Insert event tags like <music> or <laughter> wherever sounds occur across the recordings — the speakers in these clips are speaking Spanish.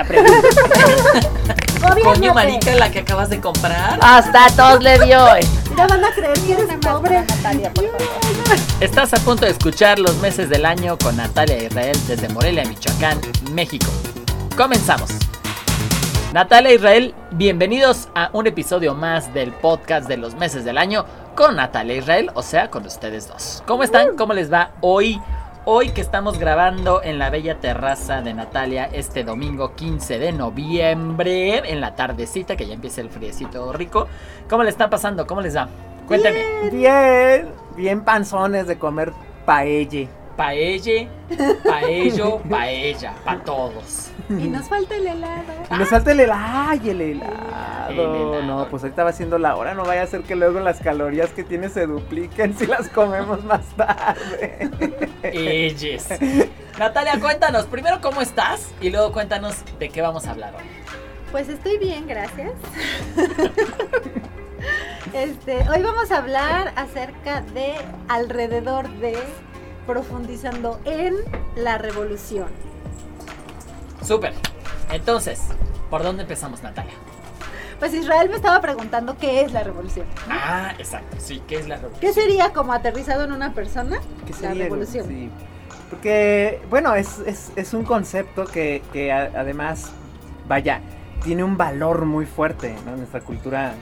esta pregunta. <laughs> Coño, marica, la que acabas de comprar. Hasta a todos le dio. Ya van a creer que eres pobre. Estás a punto de escuchar los meses del año con Natalia Israel desde Morelia, Michoacán, México. Comenzamos. Natalia Israel, bienvenidos a un episodio más del podcast de los meses del año con Natalia Israel, o sea, con ustedes dos. ¿Cómo están? ¿Cómo les va hoy? Hoy que estamos grabando en la bella terraza de Natalia este domingo 15 de noviembre, en la tardecita, que ya empieza el friecito rico. ¿Cómo le está pasando? ¿Cómo les va? Cuéntame. Bien, bien panzones de comer paelle. Paelle, paello, paella, pa' todos. Y nos falta el helado. Y nos falta el helado. ¡Ay, el helado! El helado. No, pues ahorita va siendo la hora. No vaya a ser que luego las calorías que tiene se dupliquen si las comemos más tarde. Elles. Natalia, cuéntanos primero cómo estás y luego cuéntanos de qué vamos a hablar hoy. Pues estoy bien, gracias. <laughs> Este, hoy vamos a hablar acerca de alrededor de profundizando en la revolución. Súper. Entonces, ¿por dónde empezamos, Natalia? Pues Israel me estaba preguntando qué es la revolución. Ah, exacto. Sí, ¿qué es la revolución? ¿Qué sería como aterrizado en una persona? ¿Qué La sería? revolución. Sí. Porque, bueno, es, es- es un concepto que, que a- además, vaya, tiene un valor muy fuerte ¿no? en nuestra cultura.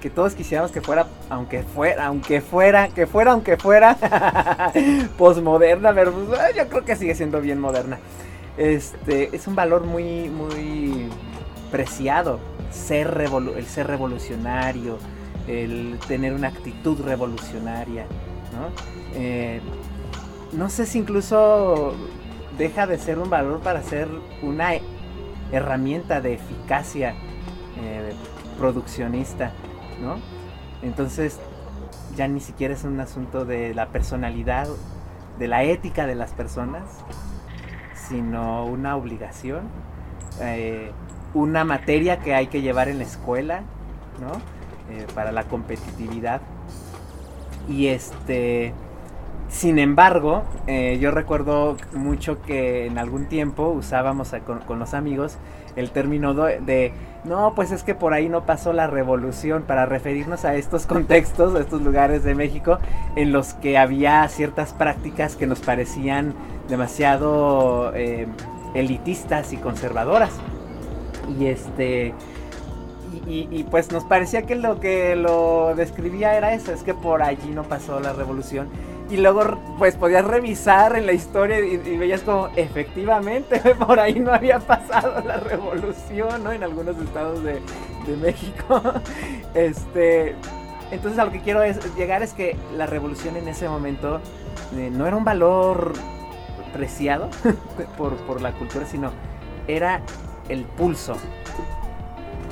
Que todos quisiéramos que fuera, aunque fuera, aunque fuera, que fuera, aunque fuera, <laughs> posmoderna, pero pues, yo creo que sigue siendo bien moderna. Este, es un valor muy, muy preciado, ser revolu- el ser revolucionario, el tener una actitud revolucionaria, ¿no? Eh, no sé si incluso deja de ser un valor para ser una he- herramienta de eficacia eh, produccionista, ¿no? Entonces ya ni siquiera es un asunto de la personalidad, de la ética de las personas, sino una obligación, eh, una materia que hay que llevar en la escuela, ¿no? Eh, para la competitividad. Y este, sin embargo, eh, yo recuerdo mucho que en algún tiempo usábamos con los amigos el término de, no, pues es que por ahí no pasó la revolución, para referirnos a estos <laughs> contextos, a estos lugares de México en los que había ciertas prácticas que nos parecían demasiado eh, elitistas y conservadoras. Y este... Y, pues nos parecía que lo que lo describía era eso, es que por allí no pasó la revolución. Y luego pues podías revisar en la historia y, veías como efectivamente <laughs> por ahí no había pasado la revolución, ¿no? En algunos estados de, de México. <laughs> Este, entonces a lo que quiero es, llegar es que la revolución en ese momento eh, no era un valor preciado <laughs> por, por la cultura, sino era el pulso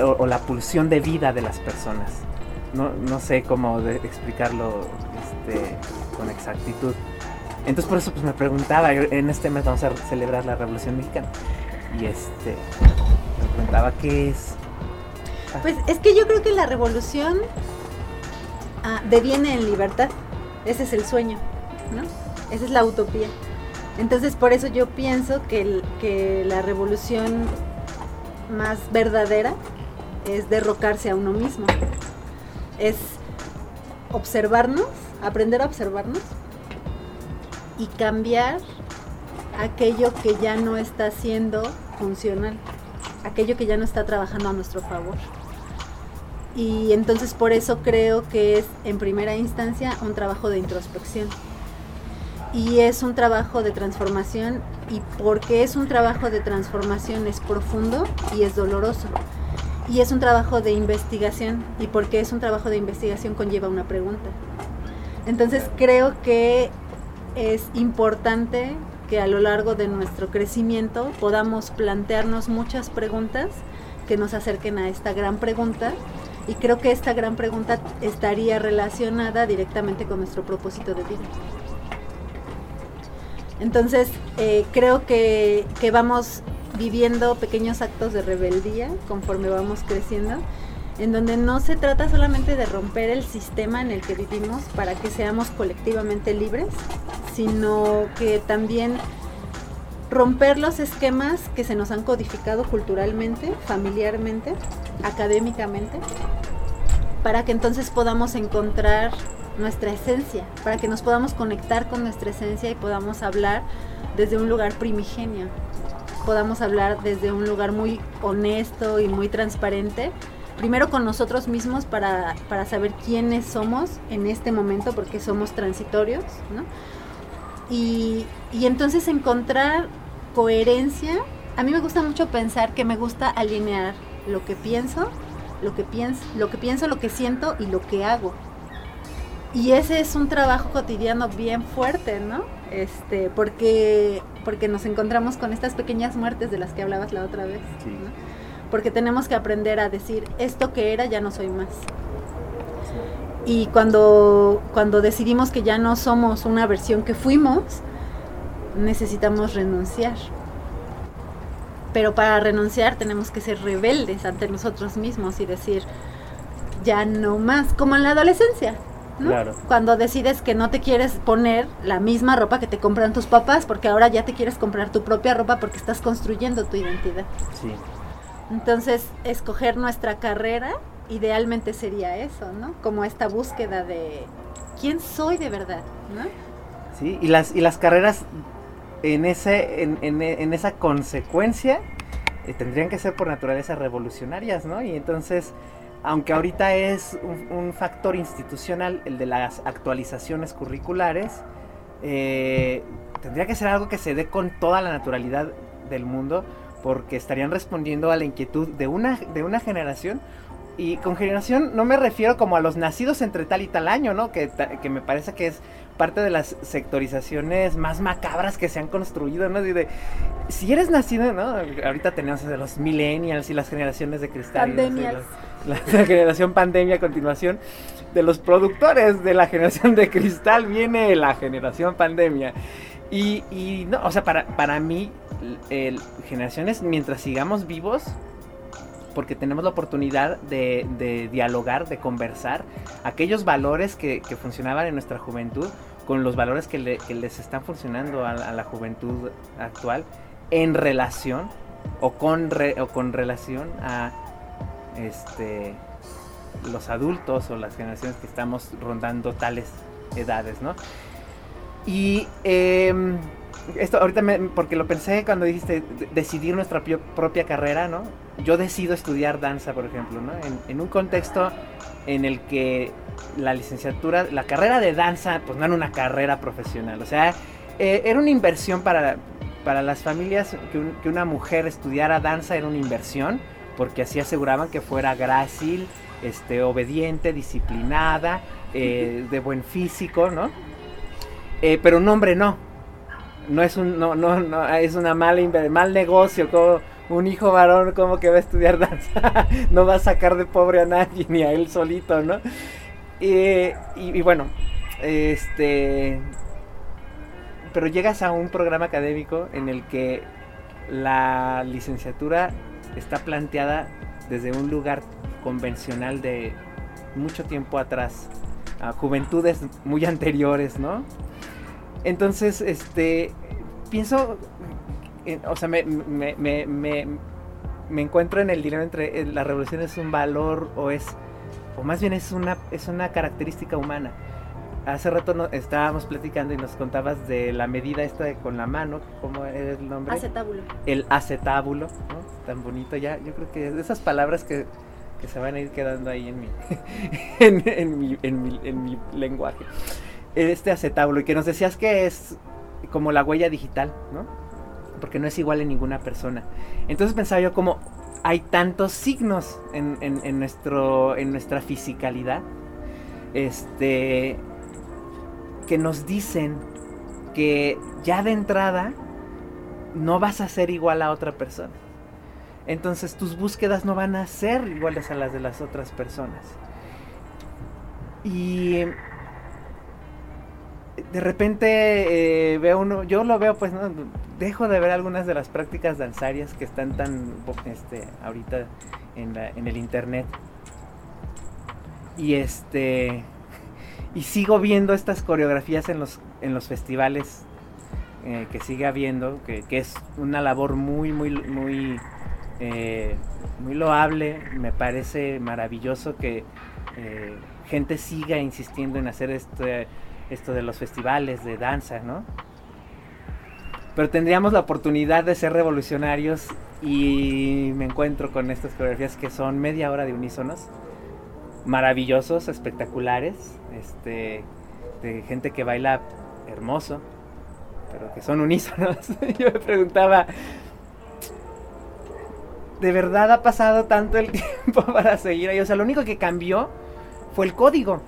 o, la pulsión de vida de las personas. No, no sé cómo explicarlo este, con exactitud. Entonces por eso pues me preguntaba, en este mes vamos a celebrar la Revolución Mexicana. Y este me preguntaba qué es. Pues es que yo creo que la revolución ah, deviene en libertad. Ese es el sueño, ¿no? Esa es la utopía. Entonces por eso yo pienso que, que la revolución más verdadera es derrocarse a uno mismo. Es observarnos, aprender a observarnos y cambiar aquello que ya no está siendo funcional, aquello que ya no está trabajando a nuestro favor. Y entonces por eso creo que es en primera instancia un trabajo de introspección. Y es un trabajo de transformación y porque es un trabajo de transformación es profundo y es doloroso. Y es un trabajo de investigación y porque es un trabajo de investigación conlleva una pregunta. Entonces creo que es importante que a lo largo de nuestro crecimiento podamos plantearnos muchas preguntas que nos acerquen a esta gran pregunta y creo que esta gran pregunta estaría relacionada directamente con nuestro propósito de vida. Entonces, eh, creo que, que vamos viviendo pequeños actos de rebeldía conforme vamos creciendo, en donde no se trata solamente de romper el sistema en el que vivimos para que seamos colectivamente libres, sino que también romper los esquemas que se nos han codificado culturalmente, familiarmente, académicamente, para que entonces podamos encontrar nuestra esencia, para que nos podamos conectar con nuestra esencia y podamos hablar desde un lugar primigenio, podamos hablar desde un lugar muy honesto y muy transparente, primero con nosotros mismos para, para saber quiénes somos en este momento, porque somos transitorios, ¿no? Y, y entonces encontrar coherencia. A mí me gusta mucho pensar que me gusta alinear lo que pienso, lo que pienso, lo que pienso, lo que siento y lo que hago. Y ese es un trabajo cotidiano bien fuerte, ¿no? Este, porque, porque nos encontramos con estas pequeñas muertes de las que hablabas la otra vez. Sí. ¿no? Porque tenemos que aprender a decir, esto que era ya no soy más. Y cuando, cuando decidimos que ya no somos una versión que fuimos, necesitamos renunciar. Pero para renunciar tenemos que ser rebeldes ante nosotros mismos y decir, ya no más, como en la adolescencia. ¿no? Claro. Cuando decides que no te quieres poner la misma ropa que te compran tus papás, porque ahora ya te quieres comprar tu propia ropa porque estás construyendo tu identidad. Sí. Entonces, escoger nuestra carrera idealmente sería eso, ¿no? Como esta búsqueda de quién soy de verdad, ¿no? Sí, y las, y las carreras en, ese, en, en- en esa consecuencia eh, tendrían que ser por naturaleza revolucionarias, ¿no? Y entonces, aunque ahorita es un, factor institucional el de las actualizaciones curriculares, eh, tendría que ser algo que se dé con toda la naturalidad del mundo, porque estarían respondiendo a la inquietud de una, de una generación. Y con generación no me refiero como a los nacidos entre tal y tal año, ¿no? Que, que me parece que es parte de las sectorizaciones más macabras que se han construido, ¿no? Así de, si eres nacido, ¿no? Ahorita tenemos de los millennials y las generaciones de cristal. no sé, la, la generación pandemia a continuación de los productores de la generación de cristal viene la generación pandemia. Y, y no, o sea, para, para mí, generaciones, mientras sigamos vivos, porque tenemos la oportunidad de, de dialogar, de conversar, aquellos valores que, funcionaban en nuestra juventud con los valores que, le- que les están funcionando a, a la juventud actual en relación o con, re- o con relación a este, los adultos o las generaciones que estamos rondando tales edades, ¿no? Y em, esto ahorita me, porque lo pensé cuando dijiste de- decidir nuestra pio- propia carrera, ¿no? Yo decido estudiar danza, por ejemplo, ¿no? En, en un contexto en el que la licenciatura, la carrera de danza, pues no era una carrera profesional, o sea, eh, era una inversión para, para las familias que, un- que una mujer estudiara danza era una inversión, porque así aseguraban que fuera grácil, este, obediente, disciplinada, eh, de buen físico, ¿no? Eh, pero un hombre no. No es un, no, no, no, es una mala mal negocio, como un hijo varón como que va a estudiar danza, <laughs> no va a sacar de pobre a nadie, ni a él solito, ¿no? Y, y bueno, este, pero llegas a un programa académico en el que la licenciatura está planteada desde un lugar convencional de mucho tiempo atrás, a juventudes muy anteriores, ¿no? Entonces, este, pienso, en- o sea, me, me, me, me- me encuentro en el dilema entre eh, la revolución es un valor o es, o más bien es una, es una característica humana. Hace rato no, estábamos platicando y nos contabas de la medida esta de con la mano, ¿cómo era el nombre? Acetábulo. el acetábulo, ¿no? Tan bonito ya. Yo creo que es de esas palabras que, que se van a ir quedando ahí en mi, <laughs> en, en mi, en mi, en mi lenguaje. Este acetábulo, y que nos decías que es como la huella digital, ¿no? Porque no es igual en ninguna persona. Entonces pensaba yo como hay tantos signos en, en- en nuestro, en nuestra fisicalidad, este, que nos dicen que ya de entrada no vas a ser igual a otra persona. Entonces tus búsquedas no van a ser iguales a las de las otras personas. Y de repente eh, veo uno, yo lo veo pues, ¿no? dejo de ver algunas de las prácticas danzarias que están tan este, ahorita en, la- en el internet. Y este y sigo viendo estas coreografías en los, en los festivales eh, que sigue habiendo, que, que, es una labor muy, muy, muy, eh, muy loable. Me parece maravilloso que eh, gente siga insistiendo en hacer este, esto de los festivales de danza, ¿no? Pero tendríamos la oportunidad de ser revolucionarios y me encuentro con estas coreografías que son media hora de unísonos, maravillosos, espectaculares, este, de gente que baila hermoso, pero que son unísonos. <laughs> Yo me preguntaba, ¿de verdad ha pasado tanto el <laughs> tiempo para seguir ahí? O sea, lo único que cambió fue el código.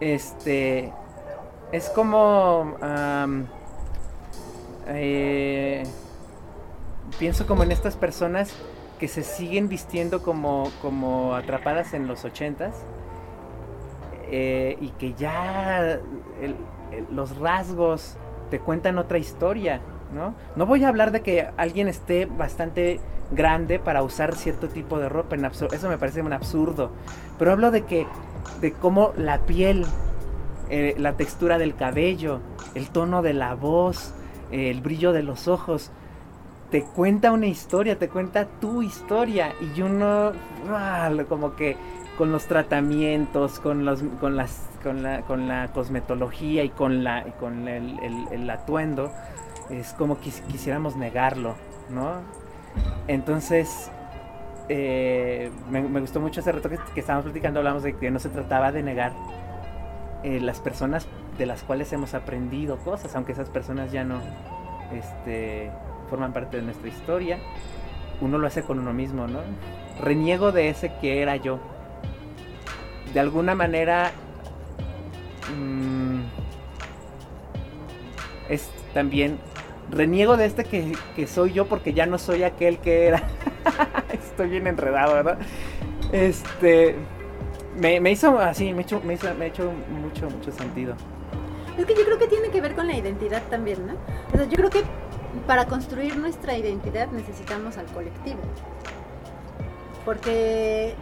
Este, es como... eh, pienso como en estas personas que se siguen vistiendo como, como atrapadas en los ochentas eh, y que ya los rasgos te cuentan otra historia, ¿no? No voy a hablar de que alguien esté bastante grande para usar cierto tipo de ropa, en eso me parece un absurdo, pero hablo de que, de cómo la piel, eh, la textura del cabello, el tono de la voz, el brillo de los ojos, te cuenta una historia, te cuenta tu historia y uno ah, como que con los tratamientos, con los con las con la, con la cosmetología y con la con el, atuendo es como que quisiéramos negarlo, ¿no? Entonces eh, me, gustó mucho ese reto que, estábamos platicando, hablamos de que no se trataba de negar eh, las personas de las cuales hemos aprendido cosas, aunque esas personas ya no este, forman parte de nuestra historia, uno lo hace con uno mismo, ¿no? Reniego de ese que era yo. De alguna manera mmm, es también reniego de este que, que, soy yo porque ya no soy aquel que era. <laughs> Estoy bien enredado, ¿verdad? Este me, me hizo así, me, hecho, me, hizo, me ha hecho mucho, mucho sentido. Es que yo creo que tiene que ver con la identidad también, ¿no? O sea, yo creo que para construir nuestra identidad necesitamos al colectivo. Porque...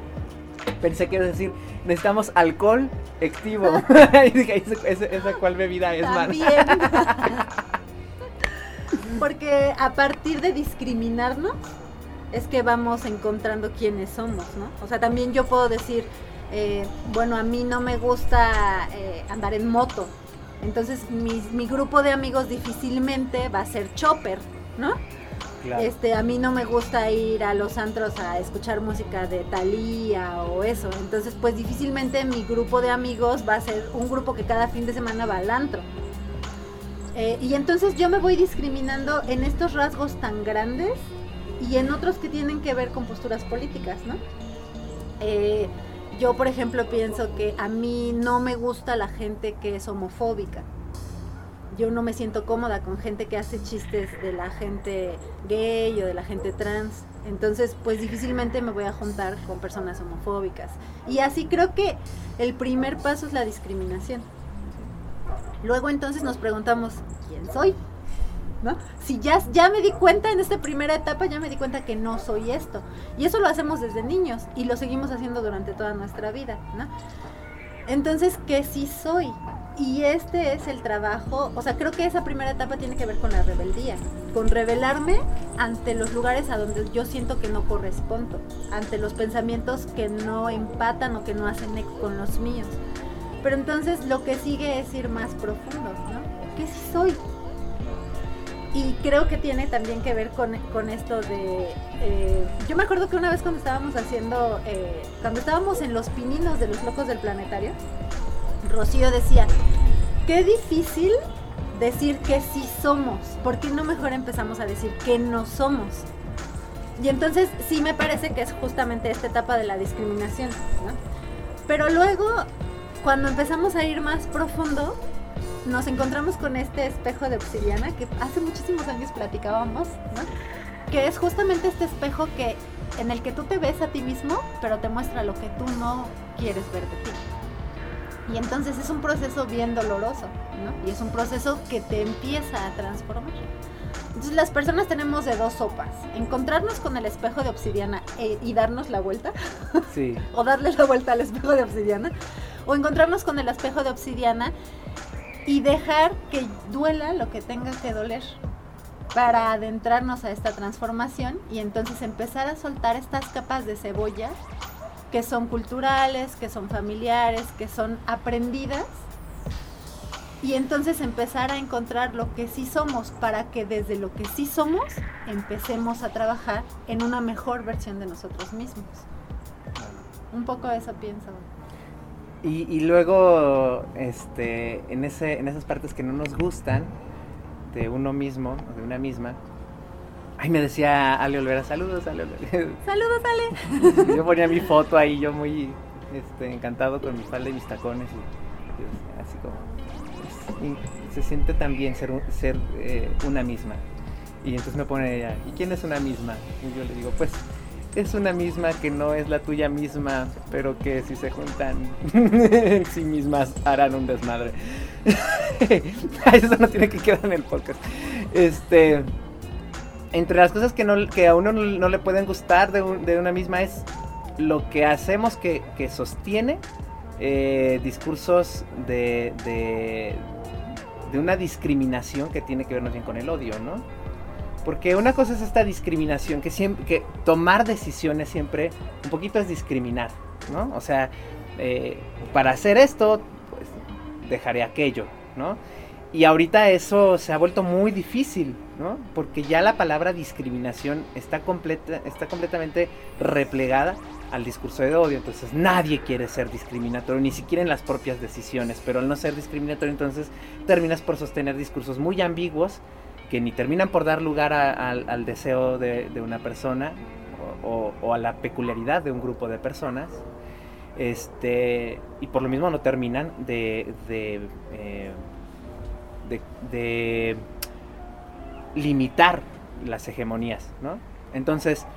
Pensé que ibas a decir, necesitamos alcohol activo. <laughs> <laughs> y dije, ¿esa, esa cuál bebida es, También. Porque a partir de discriminarnos es que vamos encontrando quiénes somos, ¿no? O sea, también yo puedo decir, eh, bueno, a mí no me gusta eh, andar en moto. Entonces mi, grupo de amigos difícilmente va a ser chopper, ¿no? Este, a mí no me gusta ir a los antros a escuchar música de Thalía o eso. Entonces, pues difícilmente mi grupo de amigos va a ser un grupo que cada fin de semana va al antro. Eh, y entonces yo me voy discriminando en estos rasgos tan grandes y en otros que tienen que ver con posturas políticas, ¿no? Eh, yo, por ejemplo, pienso que a mí no me gusta la gente que es homofóbica. Yo no me siento cómoda con gente que hace chistes de la gente gay o de la gente trans. Entonces, pues difícilmente me voy a juntar con personas homofóbicas. Y así creo que el primer paso es la discriminación. Luego entonces nos preguntamos, ¿quién soy? Si ya, ya me di cuenta en esta primera etapa, ya me di cuenta que no soy esto. Y eso lo hacemos desde niños y lo seguimos haciendo durante toda nuestra vida, ¿no? Entonces, ¿qué sí soy? Y este es el trabajo, o sea, creo que esa primera etapa tiene que ver con la rebeldía, con rebelarme ante los lugares a donde yo siento que no correspondo, ante los pensamientos que no empatan o que no hacen eco con los míos. Pero entonces lo que sigue es ir más profundo, ¿no? ¿Qué soy? y creo que tiene también que ver con, esto de... Eh, yo me acuerdo que una vez cuando estábamos haciendo, eh, cuando estábamos en los pininos de los locos del planetario, Rocío decía, qué difícil decir que sí somos, ¿por qué no mejor empezamos a decir que no somos? Y entonces sí me parece que es justamente esta etapa de la discriminación, ¿no? Pero luego, cuando empezamos a ir más profundo, nos encontramos con este espejo de obsidiana que hace muchísimos años platicábamos, ¿no? Que es justamente este espejo que en el que tú te ves a ti mismo, pero te muestra lo que tú no quieres ver de ti. Y entonces es un proceso bien doloroso, ¿no? Y es un proceso que te empieza a transformar. Entonces las personas tenemos de dos sopas. Encontrarnos con el espejo de obsidiana eh, y darnos la vuelta. Sí. <laughs> o darle la vuelta al espejo de obsidiana. O encontrarnos con el espejo de obsidiana y dejar que duela lo que tenga que doler para adentrarnos a esta transformación y entonces empezar a soltar estas capas de cebolla que son culturales, que son familiares, que son aprendidas y entonces empezar a encontrar lo que sí somos para que desde lo que sí somos empecemos a trabajar en una mejor versión de nosotros mismos. Un poco eso pienso. Y, y luego, este, en, ese, en esas partes que no nos gustan de uno mismo, o de una misma, Ay, me decía Ale Olvera, saludos, Ale Olvera. <laughs> Saludos, Ale. yo ponía mi foto ahí, yo muy este, encantado con mi falda y mis tacones. Y, y así como. y se siente también ser, ser eh, una misma. Y entonces me pone ella, ¿y quién es una misma? Y yo le digo, pues es una misma que no es la tuya misma, pero que si se juntan en <laughs> sí mismas harán un desmadre. <laughs> Eso no tiene que quedar en el podcast. Este, entre las cosas que, no, que a uno no, le pueden gustar de, un, de, una misma es lo que hacemos que, que sostiene eh, discursos de, de, de una discriminación que tiene que ver bien con el odio, ¿no? Porque una cosa es esta discriminación, que siempre, que tomar decisiones siempre un poquito es discriminar, ¿no? O sea, eh, para hacer esto, pues dejaré aquello, ¿no? Y ahorita eso se ha vuelto muy difícil, ¿no? Porque ya la palabra discriminación está, completa, está completamente replegada al discurso de odio. Entonces nadie quiere ser discriminatorio, ni siquiera en las propias decisiones. Pero al no ser discriminatorio, entonces terminas por sostener discursos muy ambiguos que ni terminan por dar lugar al deseo de, de una persona o, a la peculiaridad de un grupo de personas. Este, y por lo mismo no terminan de, de, eh, de, de limitar las hegemonías, ¿no? Entonces,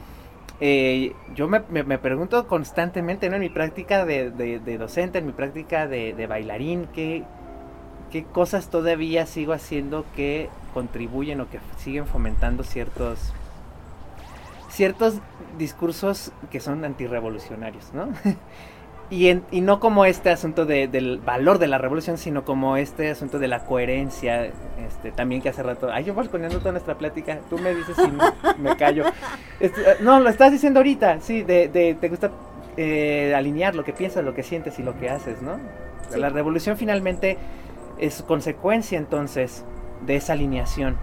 eh, yo me, me, pregunto constantemente. En mi práctica de, de, de docente, en mi práctica de, bailarín, ¿qué, ¿qué cosas todavía sigo haciendo que contribuyen o que siguen fomentando ciertos ciertos discursos que son antirrevolucionarios, ¿no? <laughs> y, en, y, no como este asunto de, del valor de la revolución, sino como este asunto de la coherencia, este, también que hace rato, ay, yo voy poniendo toda nuestra plática, tú me dices si me, <laughs> me callo. Este, no, lo estás diciendo ahorita, sí, de, de te gusta eh, alinear lo que piensas, lo que sientes y lo que haces, ¿no? Sí. La revolución finalmente es consecuencia entonces de esa alineación.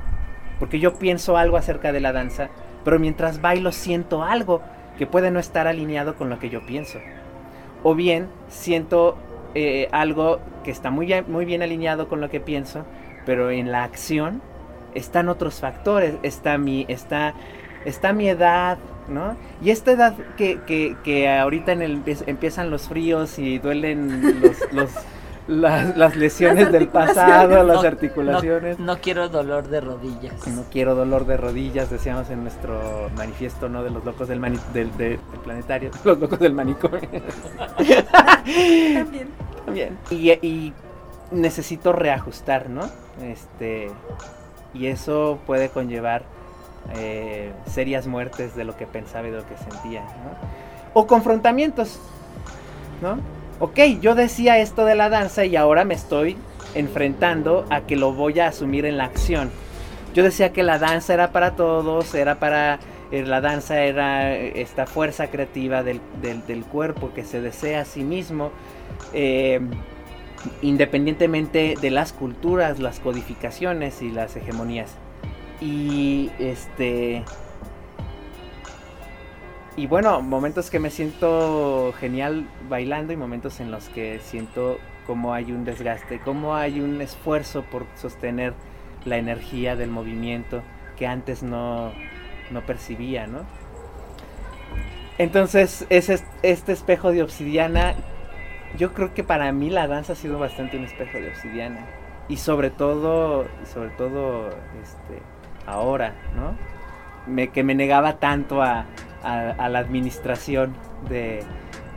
Porque yo pienso algo acerca de la danza, pero mientras bailo siento algo que puede no estar alineado con lo que yo pienso. O bien siento eh, algo que está muy, muy bien alineado con lo que pienso, pero en la acción están otros factores. Está mi, está, está mi edad, ¿no? Y esta edad que, que, que ahorita el, empiezan los fríos y duelen los, los las, las lesiones las del pasado, las articulaciones. No, no, quiero dolor de rodillas. No quiero dolor de rodillas, decíamos en nuestro manifiesto, ¿no? De los locos del, mani del, de, del planetario, <laughs> los locos del manicomio. También. También. Y, y, necesito reajustar, ¿no? Este, y eso puede conllevar eh, serias muertes de lo que pensaba y de lo que sentía, ¿no? O confrontamientos, ¿no? Ok, yo decía esto de la danza y ahora me estoy enfrentando a que lo voy a asumir en la acción. Yo decía que la danza era para todos, era para... Eh, la danza era esta fuerza creativa del, del, del, cuerpo que se desea a sí mismo, eh, independientemente de las culturas, las codificaciones y las hegemonías. Y este y bueno, momentos que me siento genial bailando y momentos en los que siento como hay un desgaste, como hay un esfuerzo por sostener la energía del movimiento que antes no, no percibía, ¿no? Entonces, ese, este espejo de obsidiana, yo creo que para mí la danza ha sido bastante un espejo de obsidiana. Y sobre todo, sobre todo, este, ahora, ¿no? Me, que me negaba tanto a, a, la administración de,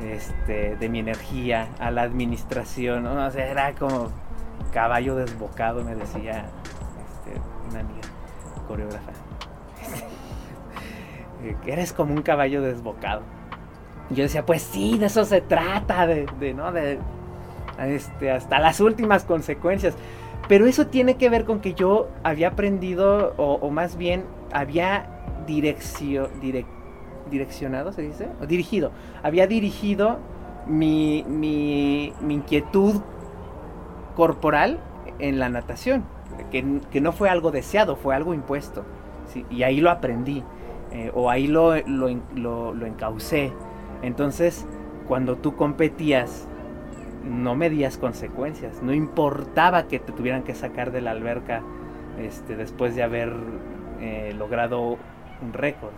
este, de mi energía, a la administración, ¿no? o era como caballo desbocado, me decía este, una amiga coreógrafa. <laughs> Eres como un caballo desbocado. Yo decía, pues sí, de eso se trata, de, de ¿no? De, este, hasta las últimas consecuencias. Pero eso tiene que ver con que yo había aprendido, o, más bien había direccio, direccionado, ¿se dice? O dirigido. Había dirigido mi, mi, mi inquietud corporal en la natación, que, que, no fue algo deseado, fue algo impuesto. Y ahí lo aprendí, eh, o ahí lo, lo, lo, lo encaucé. Entonces, cuando tú competías, no medías consecuencias, no importaba que te tuvieran que sacar de la alberca este, después de haber eh, logrado un récord.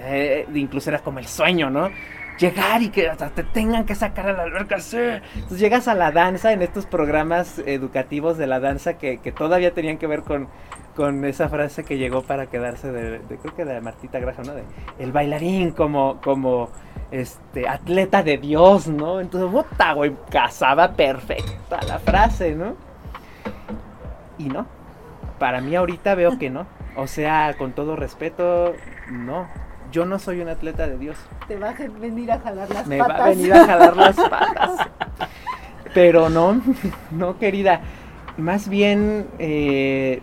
Eh, incluso era como el sueño, ¿no? Llegar y que hasta te tengan que sacar a la alberca, sí. Entonces llegas a la danza en estos programas educativos de la danza que, que todavía tenían que ver con, con esa frase que llegó para quedarse de, creo que de Martita Graham, ¿no? De el bailarín como, como este, atleta de Dios, ¿no? Entonces, puta, güey, casaba perfecta la frase, ¿no? Y no. Para mí ahorita veo que no. O sea, con todo respeto, no. Yo no soy un atleta de Dios. Te va a venir a jalar las patas. Me va a venir a jalar las <laughs> patas. Pero no, <laughs> no, querida. Más bien, eh,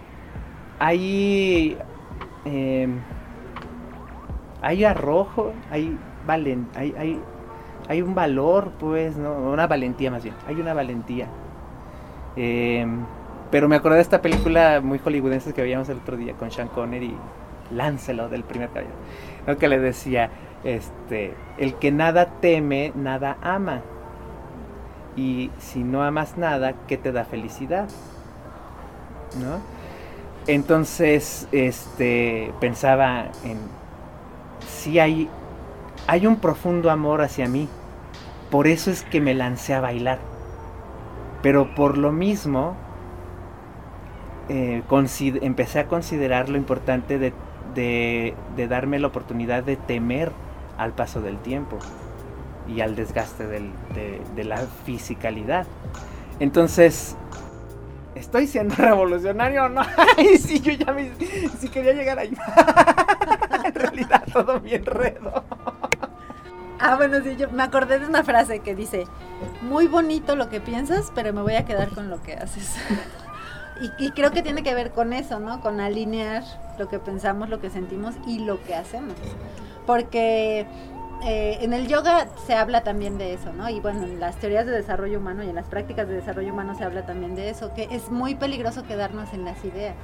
hay. Eh, hay arrojo, hay hay, hay, hay un valor, pues, ¿no? Una valentía más bien. Hay una valentía. Em, pero me acordé de esta película muy hollywoodense que veíamos el otro día con Sean Connery y Láncelo del primer caballero. ¿No? Que le decía, este, el que nada teme, nada ama. Y si no amas nada, ¿qué te da felicidad? ¿No? Entonces, este, pensaba en si hay hay un profundo amor hacia mí. Por eso es que me lancé a bailar. Pero por lo mismo, eh, empecé a considerar lo importante de, darme la oportunidad de temer al paso del tiempo y al desgaste de, la fisicalidad. Entonces, ¿estoy siendo <laughs> revolucionario o no? <laughs> Ay, sí, yo ya me, sí quería llegar ahí. <laughs> en realidad todo mi enredo. Ah, bueno, sí, yo me acordé de una frase que dice, muy bonito lo que piensas, pero me voy a quedar con lo que haces. Y, creo que tiene que ver con eso, ¿no? Con alinear lo que pensamos, lo que sentimos y lo que hacemos. Porque eh, en el yoga se habla también de eso, ¿no? Y bueno, en las teorías de desarrollo humano y en las prácticas de desarrollo humano se habla también de eso, que es muy peligroso quedarnos en las ideas.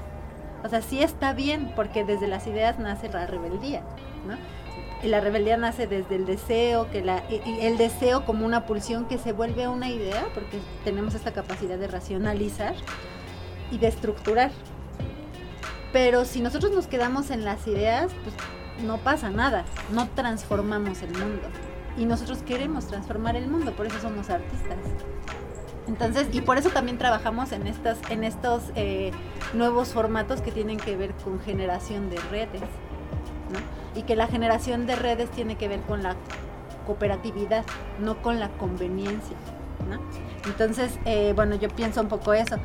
O sea, sí está bien, porque desde las ideas nace la rebeldía, ¿no? Y la rebeldía nace desde el deseo, que la, el deseo como una pulsión que se vuelve una idea, porque tenemos esta capacidad de racionalizar y de estructurar. Pero si nosotros nos quedamos en las ideas, pues no pasa nada, no transformamos el mundo. Y nosotros queremos transformar el mundo, por eso somos artistas. Entonces, y por eso también trabajamos en, estas, en estos eh, nuevos formatos que tienen que ver con generación de redes. ¿no? y que la generación de redes tiene que ver con la cooperatividad, no con la conveniencia. ¿no? Entonces, eh, bueno, yo pienso un poco eso.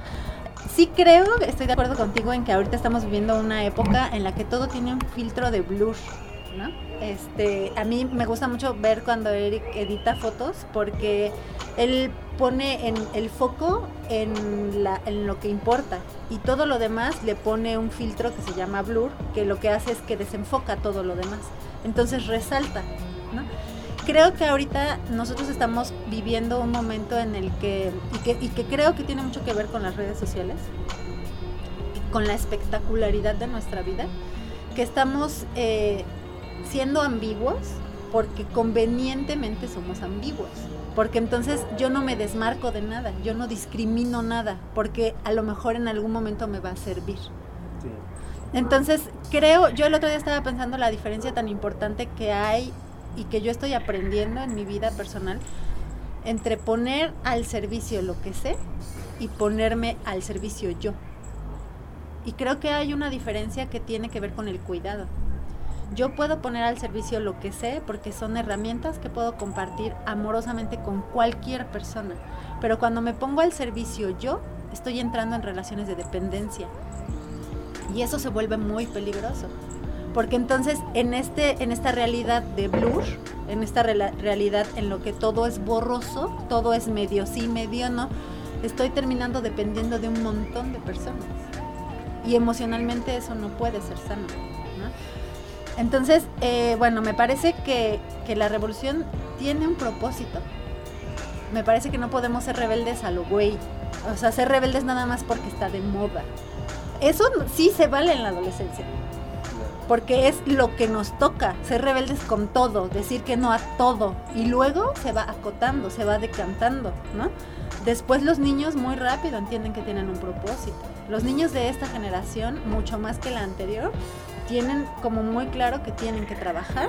Sí creo, estoy de acuerdo contigo en que ahorita estamos viviendo una época en la que todo tiene un filtro de blur. Este, a mí me gusta mucho ver cuando Eric edita fotos porque él pone en el foco en, la, en lo que importa y todo lo demás le pone un filtro que se llama blur, que lo que hace es que desenfoca todo lo demás. Entonces resalta, ¿no? Creo que ahorita nosotros estamos viviendo un momento en el que y, que, y que creo que tiene mucho que ver con las redes sociales, con la espectacularidad de nuestra vida, que estamos eh, siendo ambiguos porque convenientemente somos ambiguos. Porque entonces yo no me desmarco de nada, yo no discrimino nada, porque a lo mejor en algún momento me va a servir. Entonces creo, yo el otro día estaba pensando la diferencia tan importante que hay y que yo estoy aprendiendo en mi vida personal entre poner al servicio lo que sé y ponerme al servicio yo. Y creo que hay una diferencia que tiene que ver con el cuidado. Yo puedo poner al servicio lo que sé porque son herramientas que puedo compartir amorosamente con cualquier persona. Pero cuando me pongo al servicio yo, estoy entrando en relaciones de dependencia. Y eso se vuelve muy peligroso. Porque entonces en, este, en esta realidad de blur, en esta realidad en lo que todo es borroso, todo es medio sí, medio no, estoy terminando dependiendo de un montón de personas. Y emocionalmente eso no puede ser sano. ¿no? Entonces, eh, bueno, me parece que, que la revolución tiene un propósito. Me parece que no podemos ser rebeldes a lo güey. O sea, ser rebeldes nada más porque está de moda. Eso sí se vale en la adolescencia porque es lo que nos toca, ser rebeldes con todo, decir que no a todo, y luego se va acotando, se va decantando, ¿no? Después los niños muy rápido entienden que tienen un propósito. Los niños de esta generación, mucho más que la anterior, tienen como muy claro que tienen que trabajar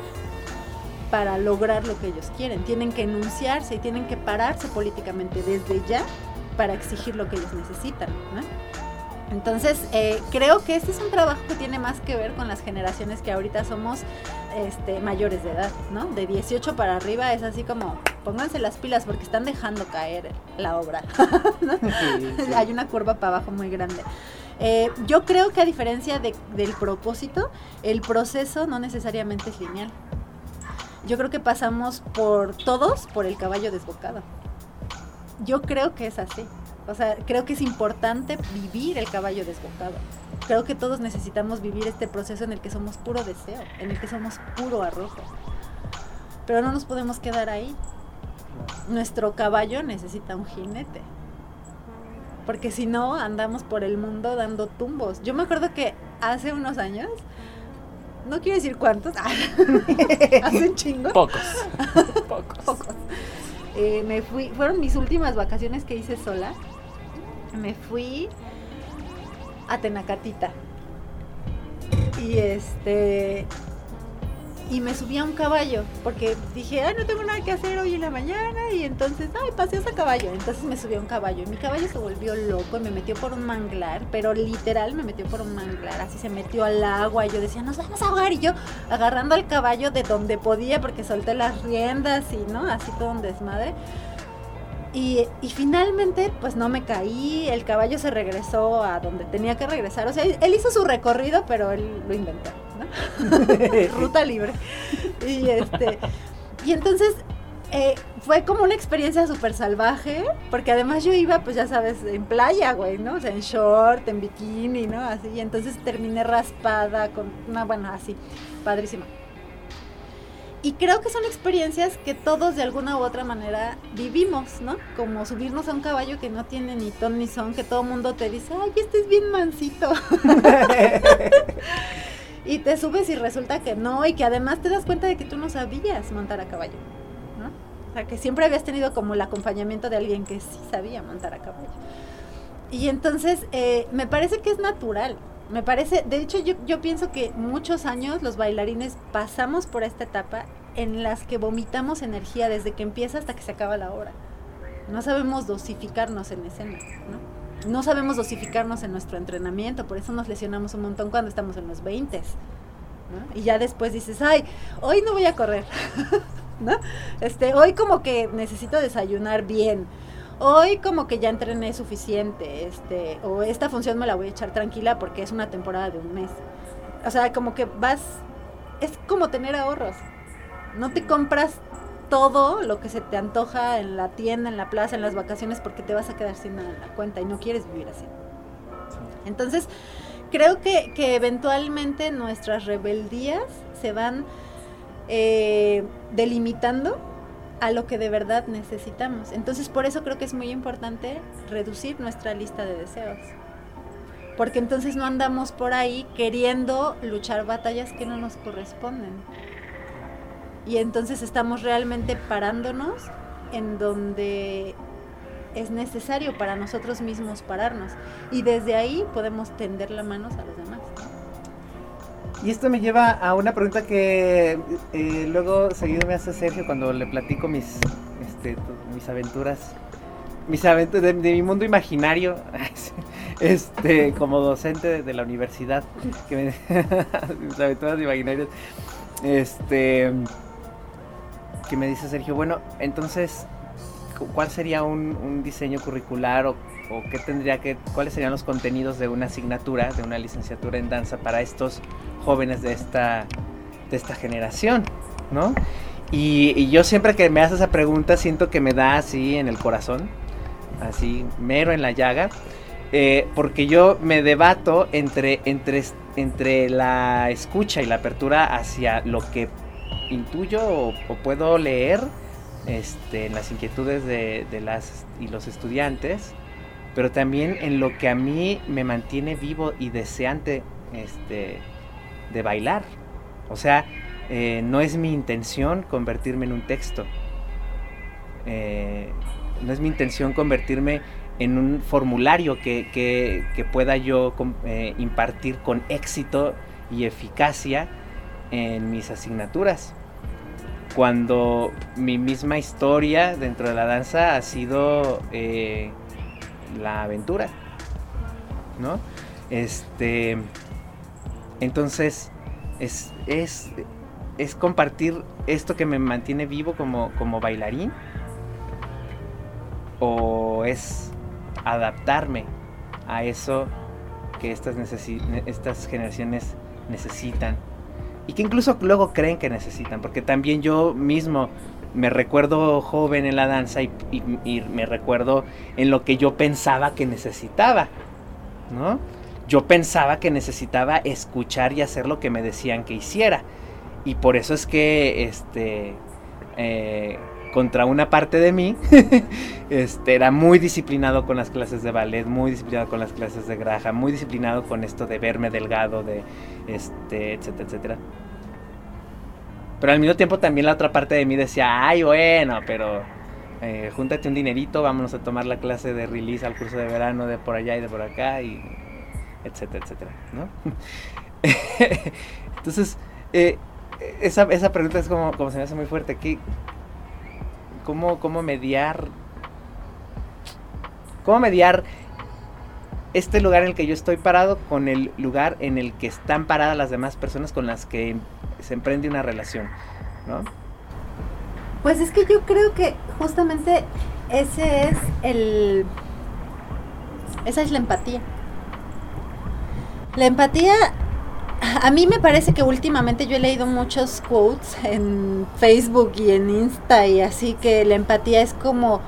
para lograr lo que ellos quieren, tienen que enunciarse y tienen que pararse políticamente desde ya para exigir lo que ellos necesitan, ¿no? Entonces, eh, creo que este es un trabajo que tiene más que ver con las generaciones que ahorita somos este, mayores de edad, ¿no? De 18 para arriba es así como, pónganse las pilas porque están dejando caer la obra. <laughs> Hay una curva para abajo muy grande. Eh, yo creo que a diferencia del propósito, el proceso no necesariamente es lineal. Yo creo que pasamos por todos por el caballo desbocado. Yo creo que es así. O sea, creo que es importante vivir el caballo desbocado. Creo que todos necesitamos vivir este proceso en el que somos puro deseo, en el que somos puro arrojo. Pero no nos podemos quedar ahí. Nuestro caballo necesita un jinete. Porque si no, andamos por el mundo dando tumbos. Yo me acuerdo que hace unos años, no quiero decir cuántos, <laughs> hace un chingo. Pocos. <laughs> Pocos. Pocos. Eh, me fui, fueron mis últimas vacaciones que hice sola me fui a Tenacatita. Y este y me subí a un caballo porque dije, ay, no tengo nada que hacer hoy en la mañana y entonces, ay, paseos a caballo. Entonces me subí a un caballo y mi caballo se volvió loco y me metió por un manglar, pero literal me metió por un manglar, así se metió al agua y yo decía, nos vamos a ahogar y yo agarrando al caballo de donde podía porque solté las riendas y, ¿no? Así todo un desmadre. Y, finalmente, pues no me caí, el caballo se regresó a donde tenía que regresar. O sea, él hizo su recorrido, pero él lo inventó, ¿no? <laughs> Ruta libre. Y este. Y entonces eh, fue como una experiencia súper salvaje, porque además yo iba, pues ya sabes, en playa, güey, ¿no? O sea, en short, en bikini, ¿no? Así, y entonces terminé raspada con una, bueno, así, padrísima. Y creo que son experiencias que todos de alguna u otra manera vivimos, ¿no? Como subirnos a un caballo que no tiene ni ton ni son, que todo el mundo te dice, ay, este es bien mansito. <laughs> y te subes y resulta que no, y que además te das cuenta de que tú no sabías montar a caballo, ¿no? O sea, que siempre habías tenido como el acompañamiento de alguien que sí sabía montar a caballo. Y entonces eh, me parece que es natural, me parece, de hecho yo, yo pienso que muchos años los bailarines pasamos por esta etapa en las que vomitamos energía desde que empieza hasta que se acaba la hora. No sabemos dosificarnos en escena, ¿no? No sabemos dosificarnos en nuestro entrenamiento, por eso nos lesionamos un montón cuando estamos en los 20. ¿no? Y ya después dices, ay, hoy no voy a correr, <laughs> ¿no? Este, hoy como que necesito desayunar bien hoy como que ya entrené suficiente, este, o esta función me la voy a echar tranquila porque es una temporada de un mes. O sea, como que vas, es como tener ahorros. No te compras todo lo que se te antoja en la tienda, en la plaza, en las vacaciones, porque te vas a quedar sin nada en la cuenta y no quieres vivir así. Entonces, creo que, que eventualmente nuestras rebeldías se van eh, delimitando a lo que de verdad necesitamos. Entonces por eso creo que es muy importante reducir nuestra lista de deseos. Porque entonces no andamos por ahí queriendo luchar batallas que no nos corresponden. Y entonces estamos realmente parándonos en donde es necesario para nosotros mismos pararnos. Y desde ahí podemos tender la mano a los demás. Y esto me lleva a una pregunta que eh, luego seguido me hace Sergio cuando le platico mis, este, mis aventuras, mis aventuras de, mi mundo imaginario, <laughs> este, como docente de, la universidad, <laughs> mis aventuras imaginarias, este, que me dice Sergio, bueno, entonces, ¿cuál sería un, un diseño curricular o, o qué tendría que, cuáles serían los contenidos de una asignatura, de una licenciatura en danza para estos jóvenes de esta, de esta generación, ¿no? Y, yo siempre que me haces esa pregunta siento que me da así en el corazón, así mero en la llaga, eh, porque yo me debato entre, entre, entre la escucha y la apertura hacia lo que intuyo o, puedo leer este, en las inquietudes de, de, las y los estudiantes, pero también en lo que a mí me mantiene vivo y deseante este, de bailar. O sea, eh, no es mi intención convertirme en un texto. Eh, no es mi intención convertirme en un formulario que, pueda yo eh, impartir con éxito y eficacia en mis asignaturas. Cuando mi misma historia dentro de la danza ha sido la aventura, ¿no? Este, entonces, es, es, es compartir esto que me mantiene vivo como, como bailarín o es adaptarme a eso que estas, estas generaciones necesitan y que incluso luego creen que necesitan, porque también yo mismo me recuerdo joven en la danza y, me recuerdo en lo que yo pensaba que necesitaba, ¿no? Yo pensaba que necesitaba escuchar y hacer lo que me decían que hiciera. Y por eso es que, este, eh, contra una parte de mí, <laughs> este, era muy disciplinado con las clases de ballet, muy disciplinado con las clases de graja, muy disciplinado con esto de verme delgado, de, este, etcétera, etcétera. Pero al mismo tiempo también la otra parte de mí decía, ay, bueno, pero eh, júntate un dinerito, vámonos a tomar la clase de release al curso de verano de por allá y de por acá, y etcétera, etcétera, ¿no? <laughs> Entonces, eh, esa, esa pregunta es como, como se me hace muy fuerte. aquí cómo, ¿Cómo mediar? ¿Cómo mediar este lugar en el que yo estoy parado con el lugar en el que están paradas las demás personas con las que se emprende una relación? ¿No? Pues es que yo creo que justamente ese es el... Esa es la empatía. La empatía a mí me parece que últimamente yo he leído muchos quotes en Facebook y en Insta y así que la empatía es como,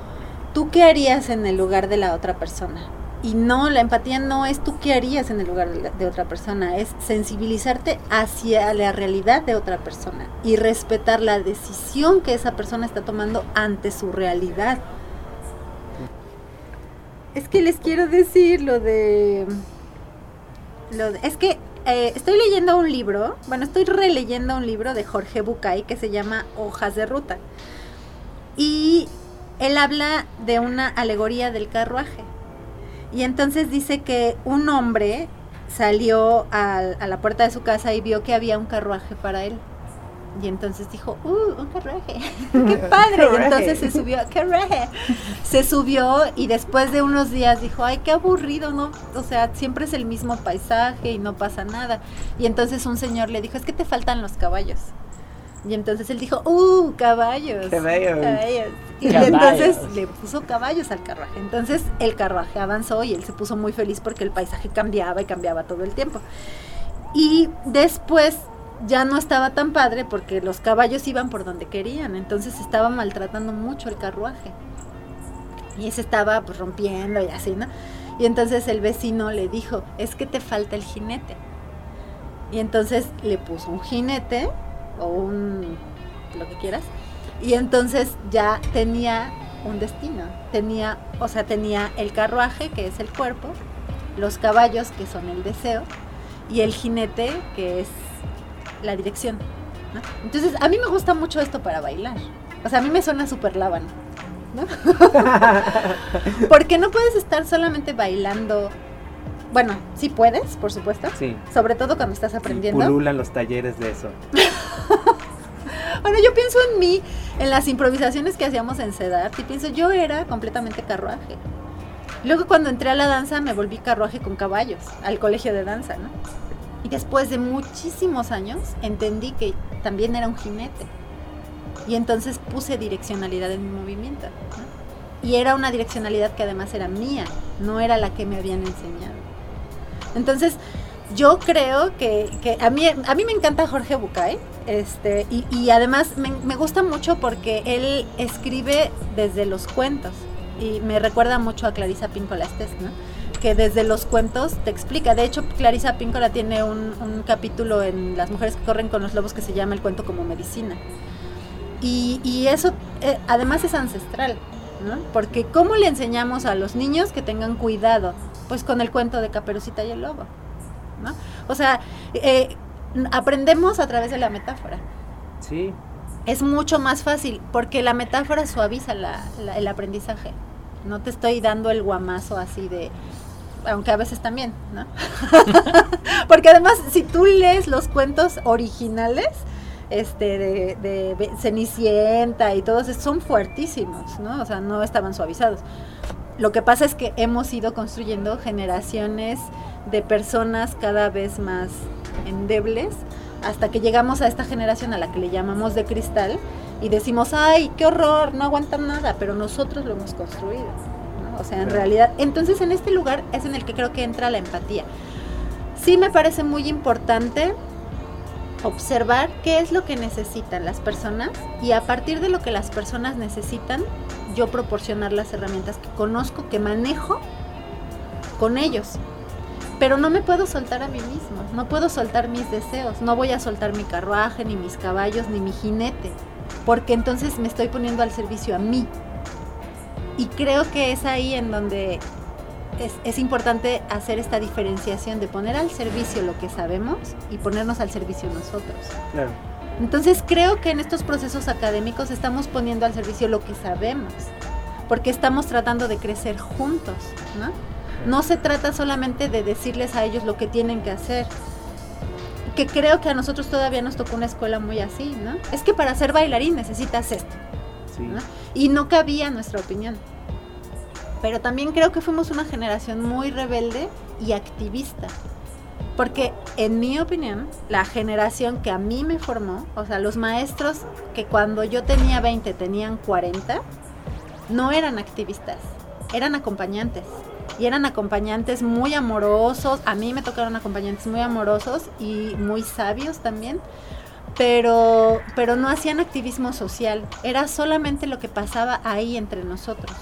¿tú qué harías en el lugar de la otra persona? Y no, la empatía no es tú qué harías en el lugar de, otra persona, es sensibilizarte hacia la realidad de otra persona y respetar la decisión que esa persona está tomando ante su realidad. Es que les quiero decir lo de... Es que eh, estoy leyendo un libro, bueno, estoy releyendo un libro de Jorge Bucay que se llama Hojas de Ruta. Y él habla de una alegoría del carruaje. Y entonces dice que un hombre salió a, a la puerta de su casa y vio que había un carruaje para él. Y entonces dijo, ¡uh, un carruaje! <laughs> ¡Qué <laughs> padre! y entonces se subió, ¡carruaje! Se subió y después de unos días dijo, ¡ay, qué aburrido! ¿no? O sea, siempre es el mismo paisaje y no pasa nada. Y entonces un señor le dijo, es que te faltan los caballos. Y entonces él dijo, ¡uh, caballos! Caballos. caballos. Y entonces le puso caballos al carruaje. Entonces el carruaje avanzó y él se puso muy feliz porque el paisaje cambiaba y cambiaba todo el tiempo. Y después ya no estaba tan padre porque los caballos iban por donde querían, entonces estaba maltratando mucho el carruaje. Y se estaba pues, rompiendo y así, ¿no? Y entonces el vecino le dijo, es que te falta el jinete. Y entonces le puso un jinete o un lo que quieras. Y entonces ya tenía un destino. Tenía, o sea, tenía el carruaje, que es el cuerpo, los caballos, que son el deseo, y el jinete, que es la dirección. Entonces, a mí me gusta mucho esto para bailar. O sea, a mí me suena súper lábano. ¿no? <laughs> Porque no puedes estar solamente bailando. Bueno, sí puedes, por supuesto. Sí. Sobre todo cuando estás aprendiendo. Y pululan los talleres de eso. Bueno, yo pienso en mí, en las improvisaciones que hacíamos en CEDART, y pienso, yo era completamente carruaje. Luego cuando entré a la danza me volví carruaje con caballos, al colegio de danza, ¿no? Y después de muchísimos años entendí que también era un jinete. Y entonces puse direccionalidad en mi movimiento. Y era una direccionalidad que además era mía, no era la que me habían enseñado. Entonces, yo creo que, a, mí, a mí me encanta Jorge Bucay, este, y, además me, me, gusta mucho porque él escribe desde los cuentos. y me recuerda mucho a Clarisa Píncola Estés, ¿no? que desde los cuentos te explica. De hecho, Clarisa Píncola tiene un, un, capítulo en Las mujeres que corren con los lobos que se llama El cuento como medicina. Y, y eso eh, además es ancestral, ¿no? Porque ¿cómo le enseñamos a los niños que tengan cuidado? Pues con el cuento de Caperucita y el lobo, ¿no? O sea, eh, aprendemos a través de la metáfora. Sí. Es mucho más fácil porque la metáfora suaviza la, la, el aprendizaje. No te estoy dando el guamazo así de, aunque a veces también, ¿no? <laughs> Porque además, si tú lees los cuentos originales, este, de, de, Cenicienta y todos, son fuertísimos, ¿no? O sea, no estaban suavizados. Lo que pasa es que hemos ido construyendo generaciones de personas cada vez más endebles hasta que llegamos a esta generación a la que le llamamos de cristal y decimos, ay, qué horror, no aguantan nada, pero nosotros lo hemos construido. O sea, en realidad, entonces en este lugar es en el que creo que entra la empatía. Sí me parece muy importante observar qué es lo que necesitan las personas y a partir de lo que las personas necesitan, yo proporcionar las herramientas que conozco, que manejo con ellos. Pero no me puedo soltar a mí mismo, no puedo soltar mis deseos, no voy a soltar mi carruaje, ni mis caballos, ni mi jinete, porque entonces me estoy poniendo al servicio a mí, y creo que es ahí en donde es, importante hacer esta diferenciación de poner al servicio lo que sabemos y ponernos al servicio nosotros. Claro. Entonces creo que en estos procesos académicos estamos poniendo al servicio lo que sabemos, porque estamos tratando de crecer juntos, ¿no? No se trata solamente de decirles a ellos lo que tienen que hacer, que creo que a nosotros todavía nos tocó una escuela muy así, ¿no? Es que para ser bailarín necesitas esto. Sí. ¿no? Y no cabía nuestra opinión. Pero también creo que fuimos una generación muy rebelde y activista. Porque en mi opinión, la generación que a mí me formó, o sea, los maestros que cuando yo tenía 20 tenían 40, no eran activistas, eran acompañantes. Y eran acompañantes muy amorosos, a mí me tocaron acompañantes muy amorosos y muy sabios también, pero, pero no hacían activismo social, era solamente lo que pasaba ahí entre nosotros.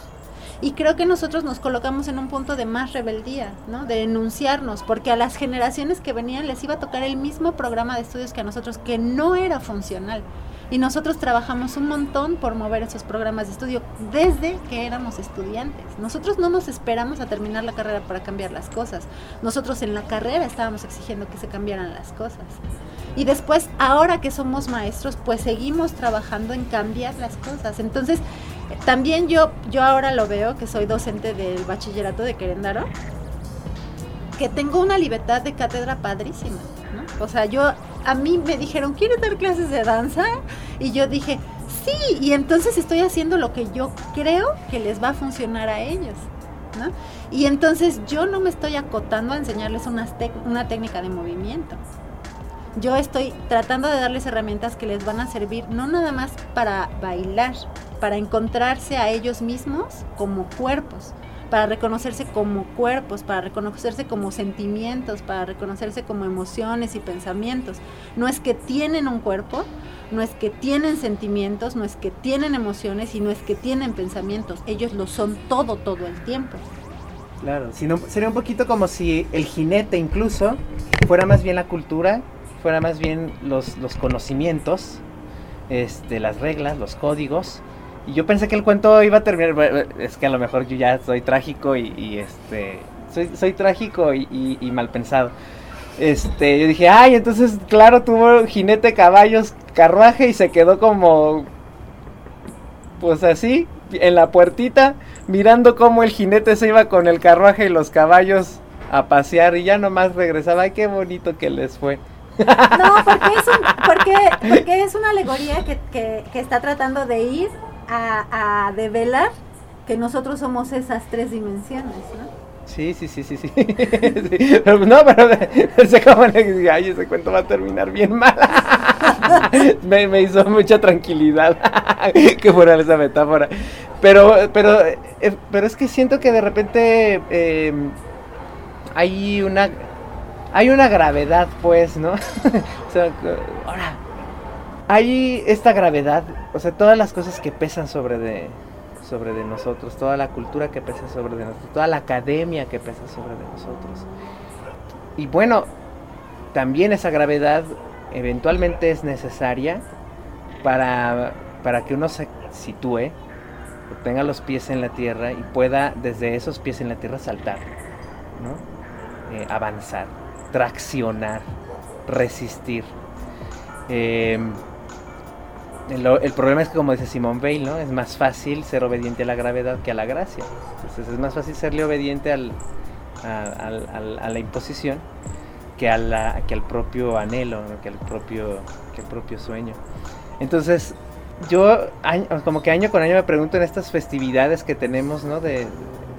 Y creo que nosotros nos colocamos en un punto de más rebeldía, ¿no? De denunciarnos, porque a las generaciones que venían les iba a tocar el mismo programa de estudios que a nosotros, que no era funcional. Y nosotros trabajamos un montón por mover esos programas de estudio desde que éramos estudiantes. Nosotros no nos esperamos a terminar la carrera para cambiar las cosas. Nosotros en la carrera estábamos exigiendo que se cambiaran las cosas. Y después, ahora que somos maestros, pues seguimos trabajando en cambiar las cosas. Entonces, también yo, yo ahora lo veo, que soy docente del bachillerato de Queréndaro, que tengo una libertad de cátedra padrísima. O sea, yo, a mí me dijeron, ¿quieres dar clases de danza? Y yo dije, sí, y entonces estoy haciendo lo que yo creo que les va a funcionar a ellos. Y entonces yo no me estoy acotando a enseñarles una técnica de movimiento yo estoy tratando de darles herramientas que les van a servir no nada más para bailar, para encontrarse a ellos mismos como cuerpos, para reconocerse como cuerpos, para reconocerse como sentimientos, para reconocerse como emociones y pensamientos. No es que tienen un cuerpo, no es que tienen sentimientos, no es que tienen emociones y no es que tienen pensamientos. Ellos lo son todo, todo el tiempo. Claro, sería un poquito como si el jinete incluso fuera más bien la cultura fuera más bien los, los conocimientos, este, las reglas, los códigos. Y yo pensé que el cuento iba a terminar, es que a lo mejor yo ya soy trágico y, este, soy, soy trágico y, mal pensado. Este, yo dije, ay, entonces, claro, tuvo jinete, caballos, carruaje y se quedó como, pues así, en la puertita, mirando cómo el jinete se iba con el carruaje y los caballos a pasear y ya nomás regresaba, ay, qué bonito que les fue. No, porque es, un, porque, porque es una alegoría que, que, que, está tratando de ir a, a, develar que nosotros somos esas tres dimensiones, ¿no? Sí, sí, sí, sí, sí. <laughs> pero, no, pero se le ay, ese cuento va a terminar bien mal. <laughs> me, me, hizo mucha tranquilidad <laughs> que fuera esa metáfora. Pero, pero, eh, pero es que siento que de repente eh, hay una hay una gravedad, pues, ¿no? <laughs> o sea, ahora, hay esta gravedad, o sea, todas las cosas que pesan sobre de sobre de nosotros, toda la cultura que pesa sobre de nosotros, toda la academia que pesa sobre de nosotros. Y bueno, también esa gravedad eventualmente es necesaria para, para que uno se sitúe, tenga los pies en la tierra y pueda desde esos pies en la tierra saltar, ¿no? Eh, avanzar, traccionar, resistir. Eh, el, problema es que, como dice Simone Weil, ¿no? Es más fácil ser obediente a la gravedad que a la gracia. Entonces es más fácil serle obediente al, a, la imposición que al propio anhelo, que, al propio, que al propio sueño. Entonces, yo como que año con año me pregunto en estas festividades que tenemos, ¿no? De,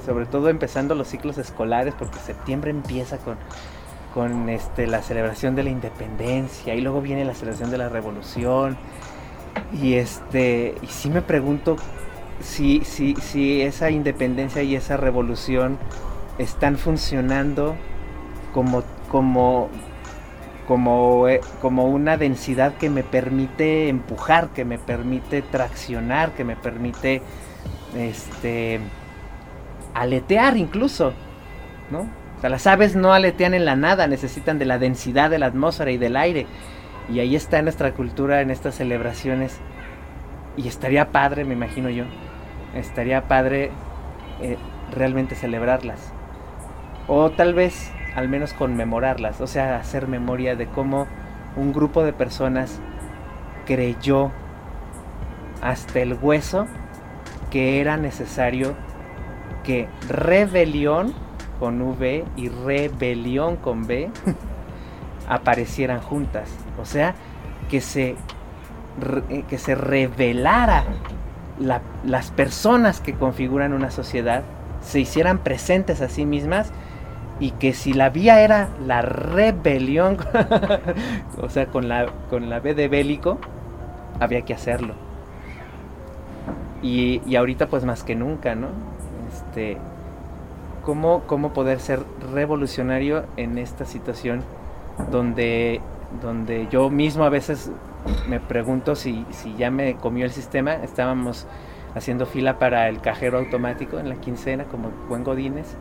sobre todo empezando los ciclos escolares, porque septiembre empieza con, con este, la celebración de la independencia y luego viene la celebración de la revolución y este, y sí me pregunto si, si, si esa independencia y esa revolución están funcionando como, como, como, eh, como una densidad que me permite empujar, que me permite traccionar, que me permite este aletear incluso, ¿no? Las aves no aletean en la nada, necesitan de la densidad de la atmósfera y del aire. Y ahí está nuestra cultura en estas celebraciones. Y estaría padre, me imagino yo, estaría padre eh, realmente celebrarlas. O tal vez al menos conmemorarlas, o sea, hacer memoria de cómo un grupo de personas creyó hasta el hueso que era necesario que rebelión con V y rebelión con B <laughs> aparecieran juntas. O sea, que se, eh, que se revelara las personas que configuran una sociedad, se hicieran presentes a sí mismas y que si la vía era la rebelión, <laughs> o sea, con la, con la B de bélico, había que hacerlo. Y, y ahorita pues más que nunca, ¿no? Este, ¿cómo, ¿Cómo poder ser revolucionario en esta situación donde donde yo mismo a veces me pregunto si, si ya me comió el sistema. Estábamos haciendo fila para el cajero automático en la quincena, como buen Godines.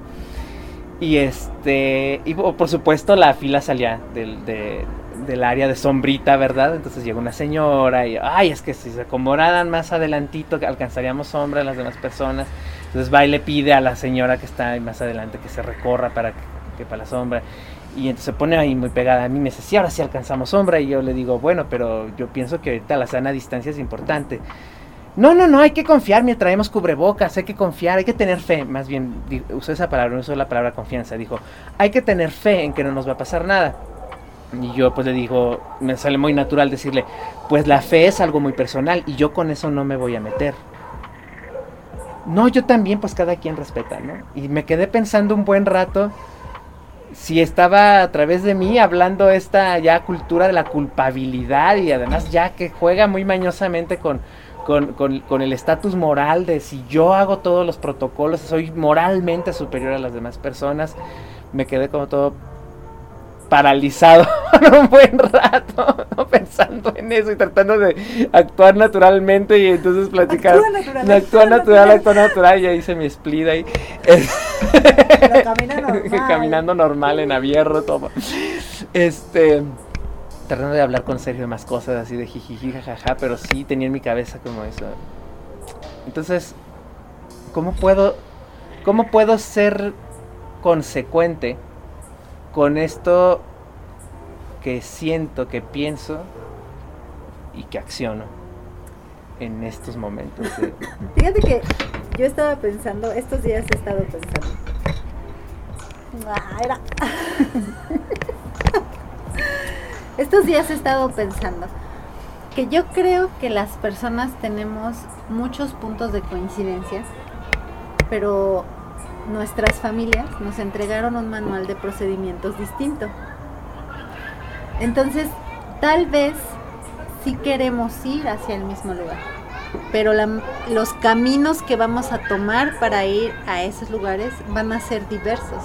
Y este, y por supuesto la fila salía del, del área de sombrita, ¿verdad? Entonces llegó una señora y, ay, es que si se acomodaran más adelantito, alcanzaríamos sombra a las demás personas. Entonces va y le pide a la señora que está más adelante que se recorra para que, que para la sombra. Y entonces se pone ahí muy pegada a mí, me dice, sí, ahora sí alcanzamos sombra. Y yo le digo, bueno, pero yo pienso que ahorita la sana distancia es importante. No, no, no, hay que confiar, mientras traemos cubrebocas, hay que confiar, hay que tener fe. Más bien, usó esa palabra, no usó la palabra confianza. Dijo, hay que tener fe en que no nos va a pasar nada. Y yo pues le digo, me sale muy natural decirle, pues la fe es algo muy personal y yo con eso no me voy a meter. No, yo también, pues cada quien respeta, ¿no? Y me quedé pensando un buen rato si estaba a través de mí hablando esta ya cultura de la culpabilidad y además ya que juega muy mañosamente con, con, el estatus moral de si yo hago todos los protocolos, soy moralmente superior a las demás personas, me quedé como todo paralizado <laughs> un buen rato, <laughs> pensando en eso y tratando de actuar naturalmente y entonces platicar. Actúa natural. Actúa natural, actúa natural, y ahí hice mi split ahí. Caminando normal en abierto, todo. Este. Tratando de hablar con Sergio de más cosas así de jiji, jajaja, pero sí tenía en mi cabeza como eso. Entonces, ¿cómo puedo, cómo puedo ser consecuente con esto que siento, que pienso y que acciono en estos momentos. <laughs> Fíjate que yo estaba pensando, estos días he estado pensando. Ah, <laughs> estos días he estado pensando que yo creo que las personas tenemos muchos puntos de coincidencia, pero nuestras familias nos entregaron un manual de procedimientos distinto. Entonces, tal vez sí queremos ir hacia el mismo lugar, pero los caminos que vamos a tomar para ir a esos lugares van a ser diversos.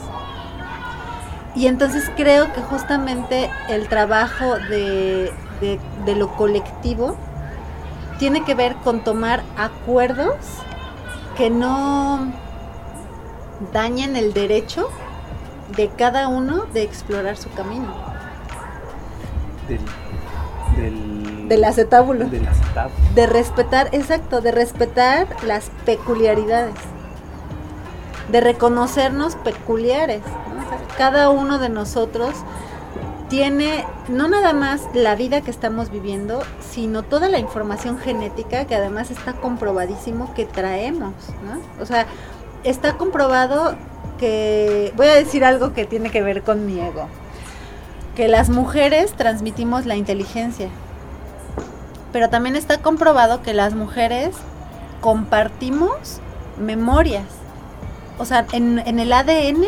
Y entonces creo que justamente el trabajo de, de lo colectivo tiene que ver con tomar acuerdos que no dañen el derecho de cada uno de explorar su camino. Del, del, Del acetábulo. del acetábulo. De respetar, exacto, de respetar las peculiaridades. De reconocernos peculiares. ¿no? O sea, cada uno de nosotros tiene no nada más la vida que estamos viviendo, sino toda la información genética que además está comprobadísimo que traemos. ¿no? O sea, está comprobado que, voy a decir algo que tiene que ver con mi ego, que las mujeres transmitimos la inteligencia, pero también está comprobado que las mujeres compartimos memorias. O sea, en, en el ADN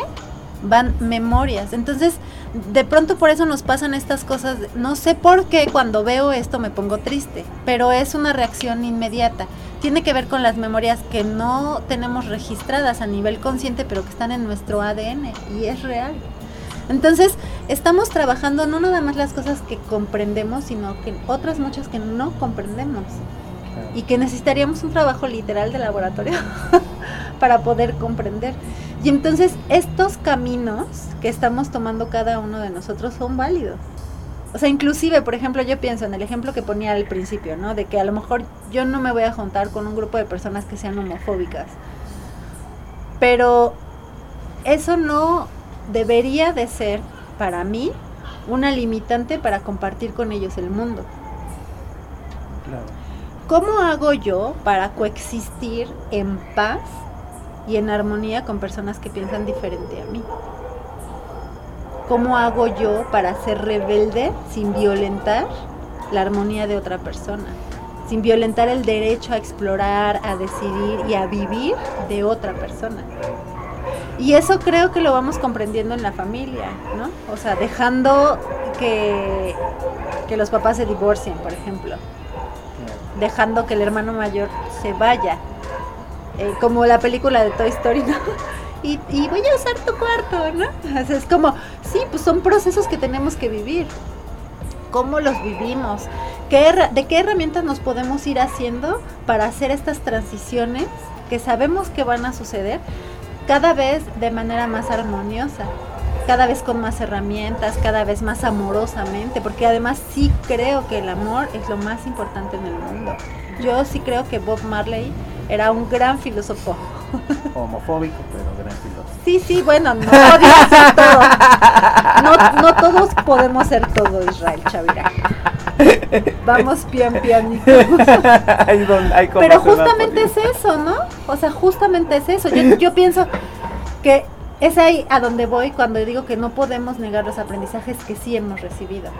van memorias. Entonces, de pronto por eso nos pasan estas cosas. No sé por qué cuando veo esto me pongo triste, pero es una reacción inmediata. Tiene que ver con las memorias que no tenemos registradas a nivel consciente, pero que están en nuestro ADN y es real. Entonces, estamos trabajando no nada más las cosas que comprendemos, sino que otras muchas que no comprendemos y que necesitaríamos un trabajo literal de laboratorio <laughs> para poder comprender. Y entonces estos caminos que estamos tomando cada uno de nosotros son válidos. O sea, inclusive, por ejemplo, yo pienso en el ejemplo que ponía al principio, ¿no? De que a lo mejor yo no me voy a juntar con un grupo de personas que sean homofóbicas. Pero eso no debería de ser para mí una limitante para compartir con ellos el mundo. Claro. ¿Cómo hago yo para coexistir en paz y en armonía con personas que piensan diferente a mí? ¿Cómo hago yo para ser rebelde sin violentar la armonía de otra persona? Sin violentar el derecho a explorar, a decidir y a vivir de otra persona. Y eso creo que lo vamos comprendiendo en la familia, ¿no? O sea, dejando que, que los papás se divorcien, por ejemplo dejando que el hermano mayor se vaya. Eh, como la película de Toy Story, ¿no? <laughs> Y, y voy a usar tu cuarto, ¿no? O sea, es como, sí, pues son procesos que tenemos que vivir. ¿Cómo los vivimos? ¿Qué ¿De qué herramientas nos podemos ir haciendo para hacer estas transiciones que sabemos que van a suceder cada vez de manera más armoniosa? cada vez con más herramientas, cada vez más amorosamente, porque además sí creo que el amor es lo más importante en el mundo. Yo sí creo que Bob Marley era un gran filósofo. Homofóbico, pero gran filósofo. Sí, sí, bueno, no podía ser todo. No, no todos podemos ser todo, Israel Chavira. Vamos pian pianito. <laughs> Pero justamente es eso, ¿no? O sea, justamente es eso. Yo, yo pienso que es ahí a donde voy cuando digo que no podemos negar los aprendizajes que sí hemos recibido.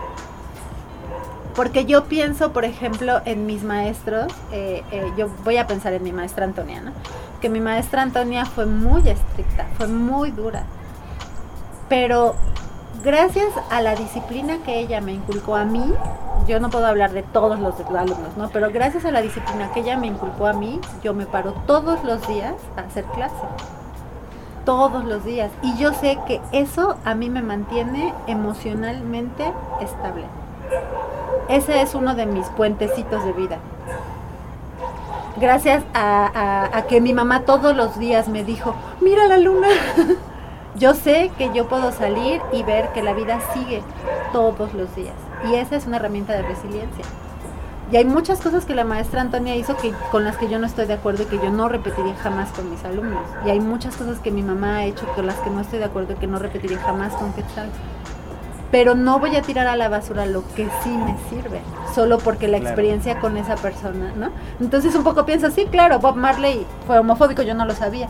Porque yo pienso, por ejemplo, en mis maestros, eh, eh, yo voy a pensar en mi maestra Antonia, ¿no? Que mi maestra Antonia fue muy estricta, fue muy dura. Pero gracias a la disciplina que ella me inculcó a mí, yo no puedo hablar de todos los alumnos, ¿no? Pero gracias a la disciplina que ella me inculcó a mí, yo me paro todos los días a hacer clase. Todos los días. Y yo sé que eso a mí me mantiene emocionalmente estable. Ese es uno de mis puentecitos de vida. Gracias a, que mi mamá todos los días me dijo, mira la luna. <laughs> yo sé que yo puedo salir y ver que la vida sigue todos los días. Y esa es una herramienta de resiliencia. Y hay muchas cosas que la maestra Antonia hizo que, con las que yo no estoy de acuerdo y que yo no repetiría jamás con mis alumnos. Y hay muchas cosas que mi mamá ha hecho con las que no estoy de acuerdo y que no repetiría jamás con Quetzal. Pero no voy a tirar a la basura lo que sí me sirve, solo porque la Claro. experiencia con esa persona, ¿no? Entonces un poco pienso, sí, claro, Bob Marley fue homofóbico, yo no lo sabía.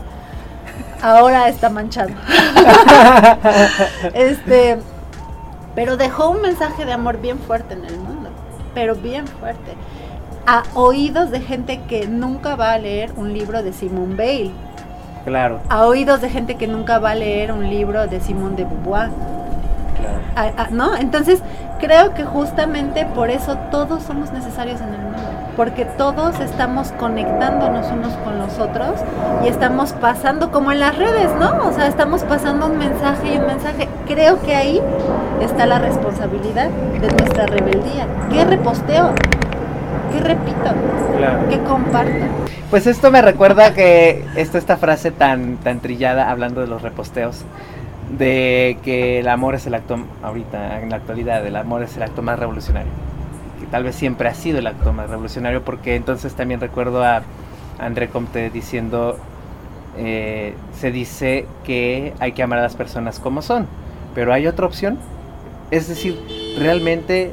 Ahora está manchado. <laughs> este, pero dejó un mensaje de amor bien fuerte en el mundo, pero bien fuerte. A oídos de gente que nunca va a leer un libro de Simone Bale, Claro, a oídos de gente que nunca va a leer un libro de Simone de Beauvoir. Claro. a- a- ¿no? Entonces, creo que justamente por eso todos somos necesarios en el mundo, porque todos estamos conectándonos unos con los otros y estamos pasando como en las redes, ¿no? O sea, estamos pasando un mensaje y un mensaje. Creo que ahí está la responsabilidad de nuestra rebeldía. ¿Qué reposteo? ¿Qué repito? Claro. ¿Qué comparto? Pues esto me recuerda que esta, esta frase tan, tan trillada, hablando de los reposteos, de que el amor es el acto, ahorita, en la actualidad, el amor es el acto más revolucionario. Que tal vez siempre ha sido el acto más revolucionario, porque entonces también recuerdo a André Comte diciendo, eh, se dice que hay que amar a las personas como son, pero hay otra opción. Es decir, realmente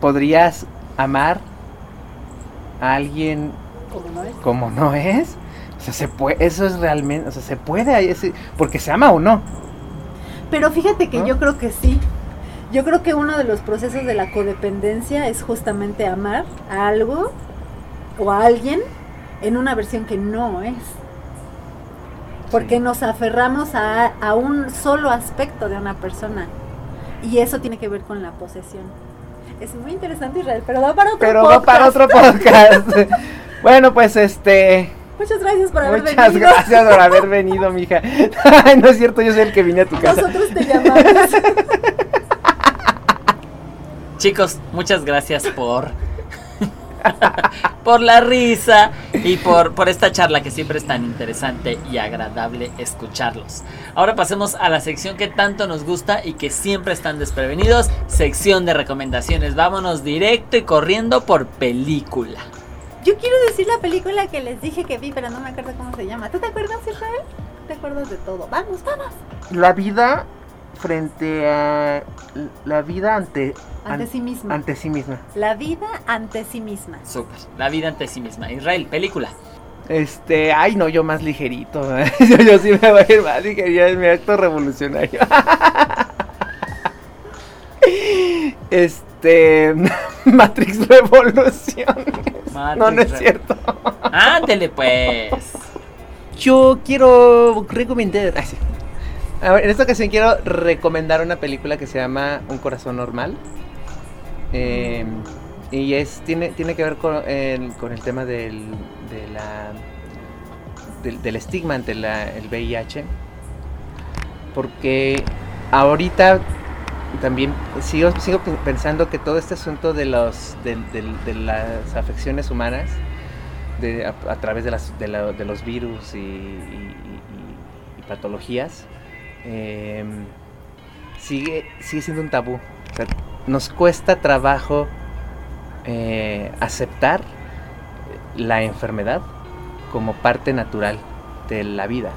podrías amar a alguien Como no es. como no es. O sea, se puede, eso es realmente, o sea, se puede, porque se ama o no. Pero fíjate que yo creo que sí. Yo creo que uno de los procesos de la codependencia es justamente amar a algo o a alguien en una versión que no es. Porque Sí. nos aferramos a, a un solo aspecto de una persona. Y eso tiene que ver con la posesión. Es muy interesante, Israel, pero va para otro Pero va para podcast. otro podcast. <laughs> bueno, pues este. Muchas gracias por haber Muchas venido. gracias por haber <laughs> venido, mija. <laughs> Ay, no es cierto, yo soy el que vine a tu casa. Nosotros te llamamos. <laughs> Chicos, muchas gracias por por la risa y por, por esta charla que siempre es tan interesante y agradable escucharlos. Ahora pasemos a la sección que tanto nos gusta y que siempre están desprevenidos, sección de recomendaciones. Vámonos directo y corriendo por película. Yo quiero decir la película que les dije que vi, pero no me acuerdo cómo se llama. ¿Tú te acuerdas, Israel? ¿Te acuerdas de todo? Vamos, vamos. La vida frente a. La vida ante. Ante sí misma. Ante sí misma. La vida ante sí misma. Súper, la vida ante sí misma. Israel, película. Este, ay no, yo más ligerito. <laughs> yo, yo sí me voy a ir más ligerito, es mi acto revolucionario. <laughs> este, <laughs> Matrix Revolución. no, no es cierto. Ándele pues. Yo quiero recomendar. sí. A ver, en esta ocasión quiero recomendar una película que se llama Un corazón normal. Eh, y es tiene, tiene que ver con el, con el tema del, de la, del, del estigma ante la, el VIH. Porque ahorita también sigo, sigo pe- pensando que todo este asunto de, los, de, de- las afecciones humanas a, través de, las, de, los virus y, patologías, eh, sigue, sigue siendo un tabú. O sea, nos cuesta trabajo eh, aceptar la enfermedad como parte natural de la vida.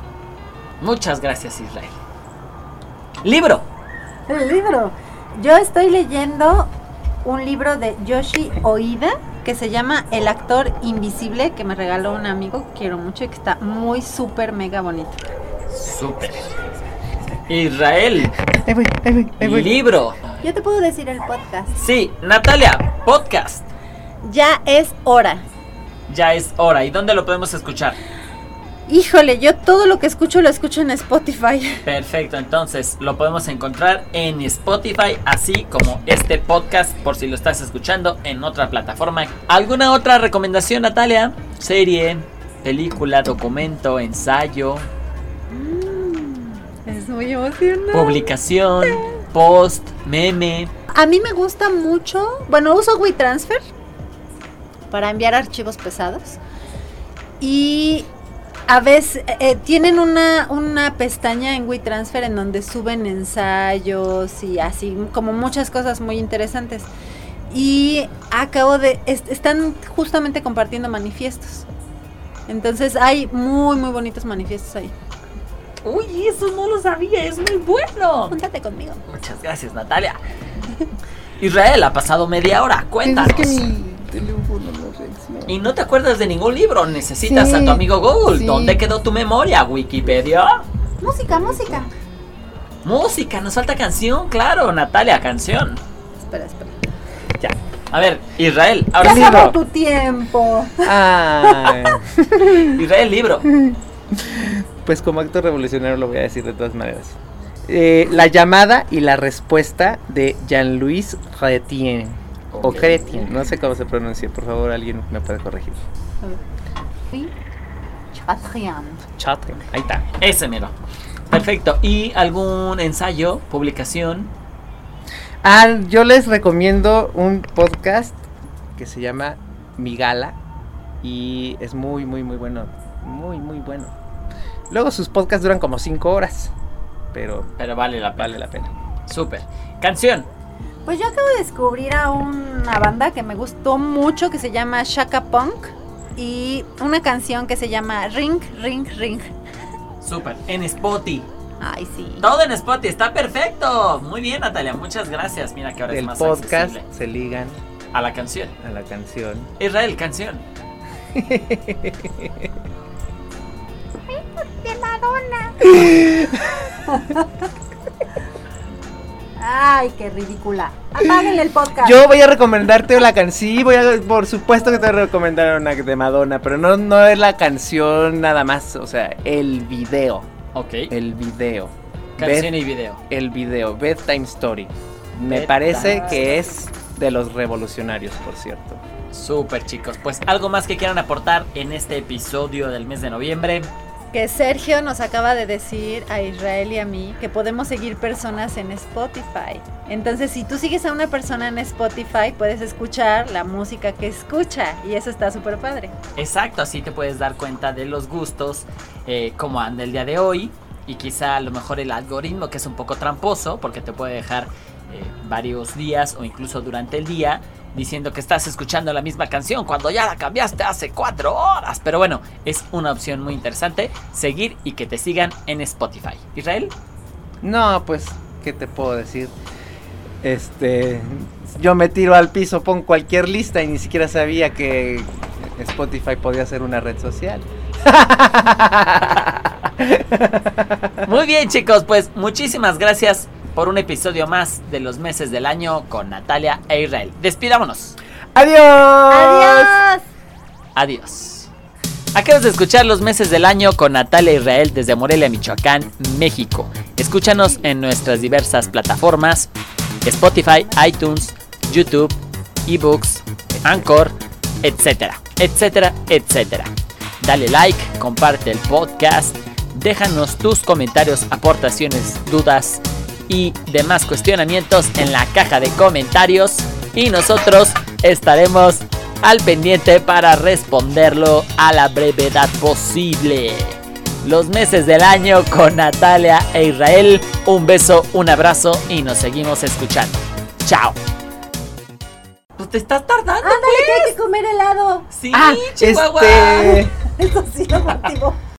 Muchas gracias Israel. Libro. El libro. Yo estoy leyendo un libro de Yoshi Oida que se llama El actor invisible que me regaló un amigo que quiero mucho y que está muy súper mega bonito. Súper. Israel. Ahí voy, ahí voy, ahí voy. Libro. Yo te puedo decir el podcast. Sí, Natalia, podcast. Ya es hora. Ya es hora. ¿Y dónde lo podemos escuchar? Híjole, yo todo lo que escucho lo escucho en Spotify. <laughs> Perfecto, entonces lo podemos encontrar en Spotify, así como este podcast, por si lo estás escuchando en otra plataforma. ¿Alguna otra recomendación, Natalia? Serie, película, documento, ensayo, Es muy emocionante. publicación, post, meme. A mí me gusta mucho, bueno, uso WeTransfer para enviar archivos pesados. Y a veces eh, tienen una, una pestaña en WeTransfer en donde suben ensayos y así, como muchas cosas muy interesantes. Y acabo de, est- están justamente compartiendo manifiestos. Entonces hay muy, muy bonitos manifiestos ahí. Uy, eso no lo sabía, es muy bueno. Júntate conmigo. Muchas gracias, Natalia. <laughs> Israel, ha pasado media hora, cuéntanos. teléfono no Y no te acuerdas de ningún libro, necesitas Sí, a tu amigo Google. sí. ¿Dónde quedó tu memoria? ¿Wikipedia? Música, música. Música, nos falta canción, claro, Natalia, canción. Espera, espera. Ya. A ver, Israel, Ya ahora sí. acabó tu tiempo. Ay, <laughs> Israel, libro. pues como acto revolucionario lo voy a decir de todas maneras. Eh, la llamada y la respuesta de Jean-Louis Chrétien. O Ok. Chrétien, no sé cómo se pronuncia, por favor alguien me puede corregir. Sí. Chatrian. Chrétien, ahí está. Ese mero. Perfecto. ¿Y algún ensayo, publicación? Ah, yo les recomiendo un podcast que se llama Mi Gala. Y es muy, muy, muy bueno. Muy, muy bueno. Luego sus podcasts duran como 5 horas. Pero Pero vale la pena. vale la pena. Súper. Canción. Pues yo acabo de descubrir a una banda que me gustó mucho que se llama Shaka Punk y una canción que se llama Ring, Ring, Ring. Súper. En Spotify. Ay, sí. Todo en Spotify. Está perfecto. Muy bien, Natalia. Muchas gracias. Mira que ahora es Del más podcast accesible se ligan a la canción. a la canción. Israel, canción. <laughs> <laughs> Ay, qué ridícula. Apáguenle el podcast. Yo voy a recomendarte la canción. Sí, voy a, por supuesto que te voy a recomendar una de Madonna, pero no, no es la canción nada más, o sea, el video. Ok. El video. Canción Bed- y video. el video, Bedtime Story. Me Bedtime parece que es de los revolucionarios, por cierto. Súper, chicos. Pues algo más que quieran aportar en este episodio del mes de noviembre. Que Sergio nos acaba de decir a Israel y a mí que podemos seguir personas en Spotify. Entonces, si tú sigues a una persona en Spotify, puedes escuchar la música que escucha. Y eso está súper padre. Exacto, así te puedes dar cuenta de los gustos, eh, cómo anda el día de hoy. Y quizá a lo mejor el algoritmo que es un poco tramposo, porque te puede dejar eh, varios días o incluso durante el día diciendo que estás escuchando la misma canción cuando ya la cambiaste hace cuatro horas. Pero bueno, es una opción muy interesante seguir y que te sigan en Spotify. Israel, No, pues, ¿qué te puedo decir? Este, yo me tiro al piso, pongo cualquier lista y ni siquiera sabía que Spotify podía ser una red social. <laughs> Muy bien chicos, pues muchísimas gracias por un episodio más de los meses del año con Natalia e Israel. Despidámonos. ¡Adiós! ¡Adiós! Adiós. Acabas de escuchar los meses del año con Natalia e Israel desde Morelia, Michoacán, México. Escúchanos en nuestras diversas plataformas: Spotify, iTunes, YouTube, eBooks, Anchor, etcétera, etcétera, etcétera. Dale like, comparte el podcast, déjanos tus comentarios, aportaciones, dudas y demás cuestionamientos en la caja de comentarios y nosotros estaremos al pendiente para responderlo a la brevedad posible. Los meses del año con Natalia e Israel. Un beso, un abrazo y nos seguimos escuchando. Chao. Pues te estás tardando. Ándale, que hay que comer helado. Sí, Ah, Chihuahua. este... <laughs> Eso sí lo motivó.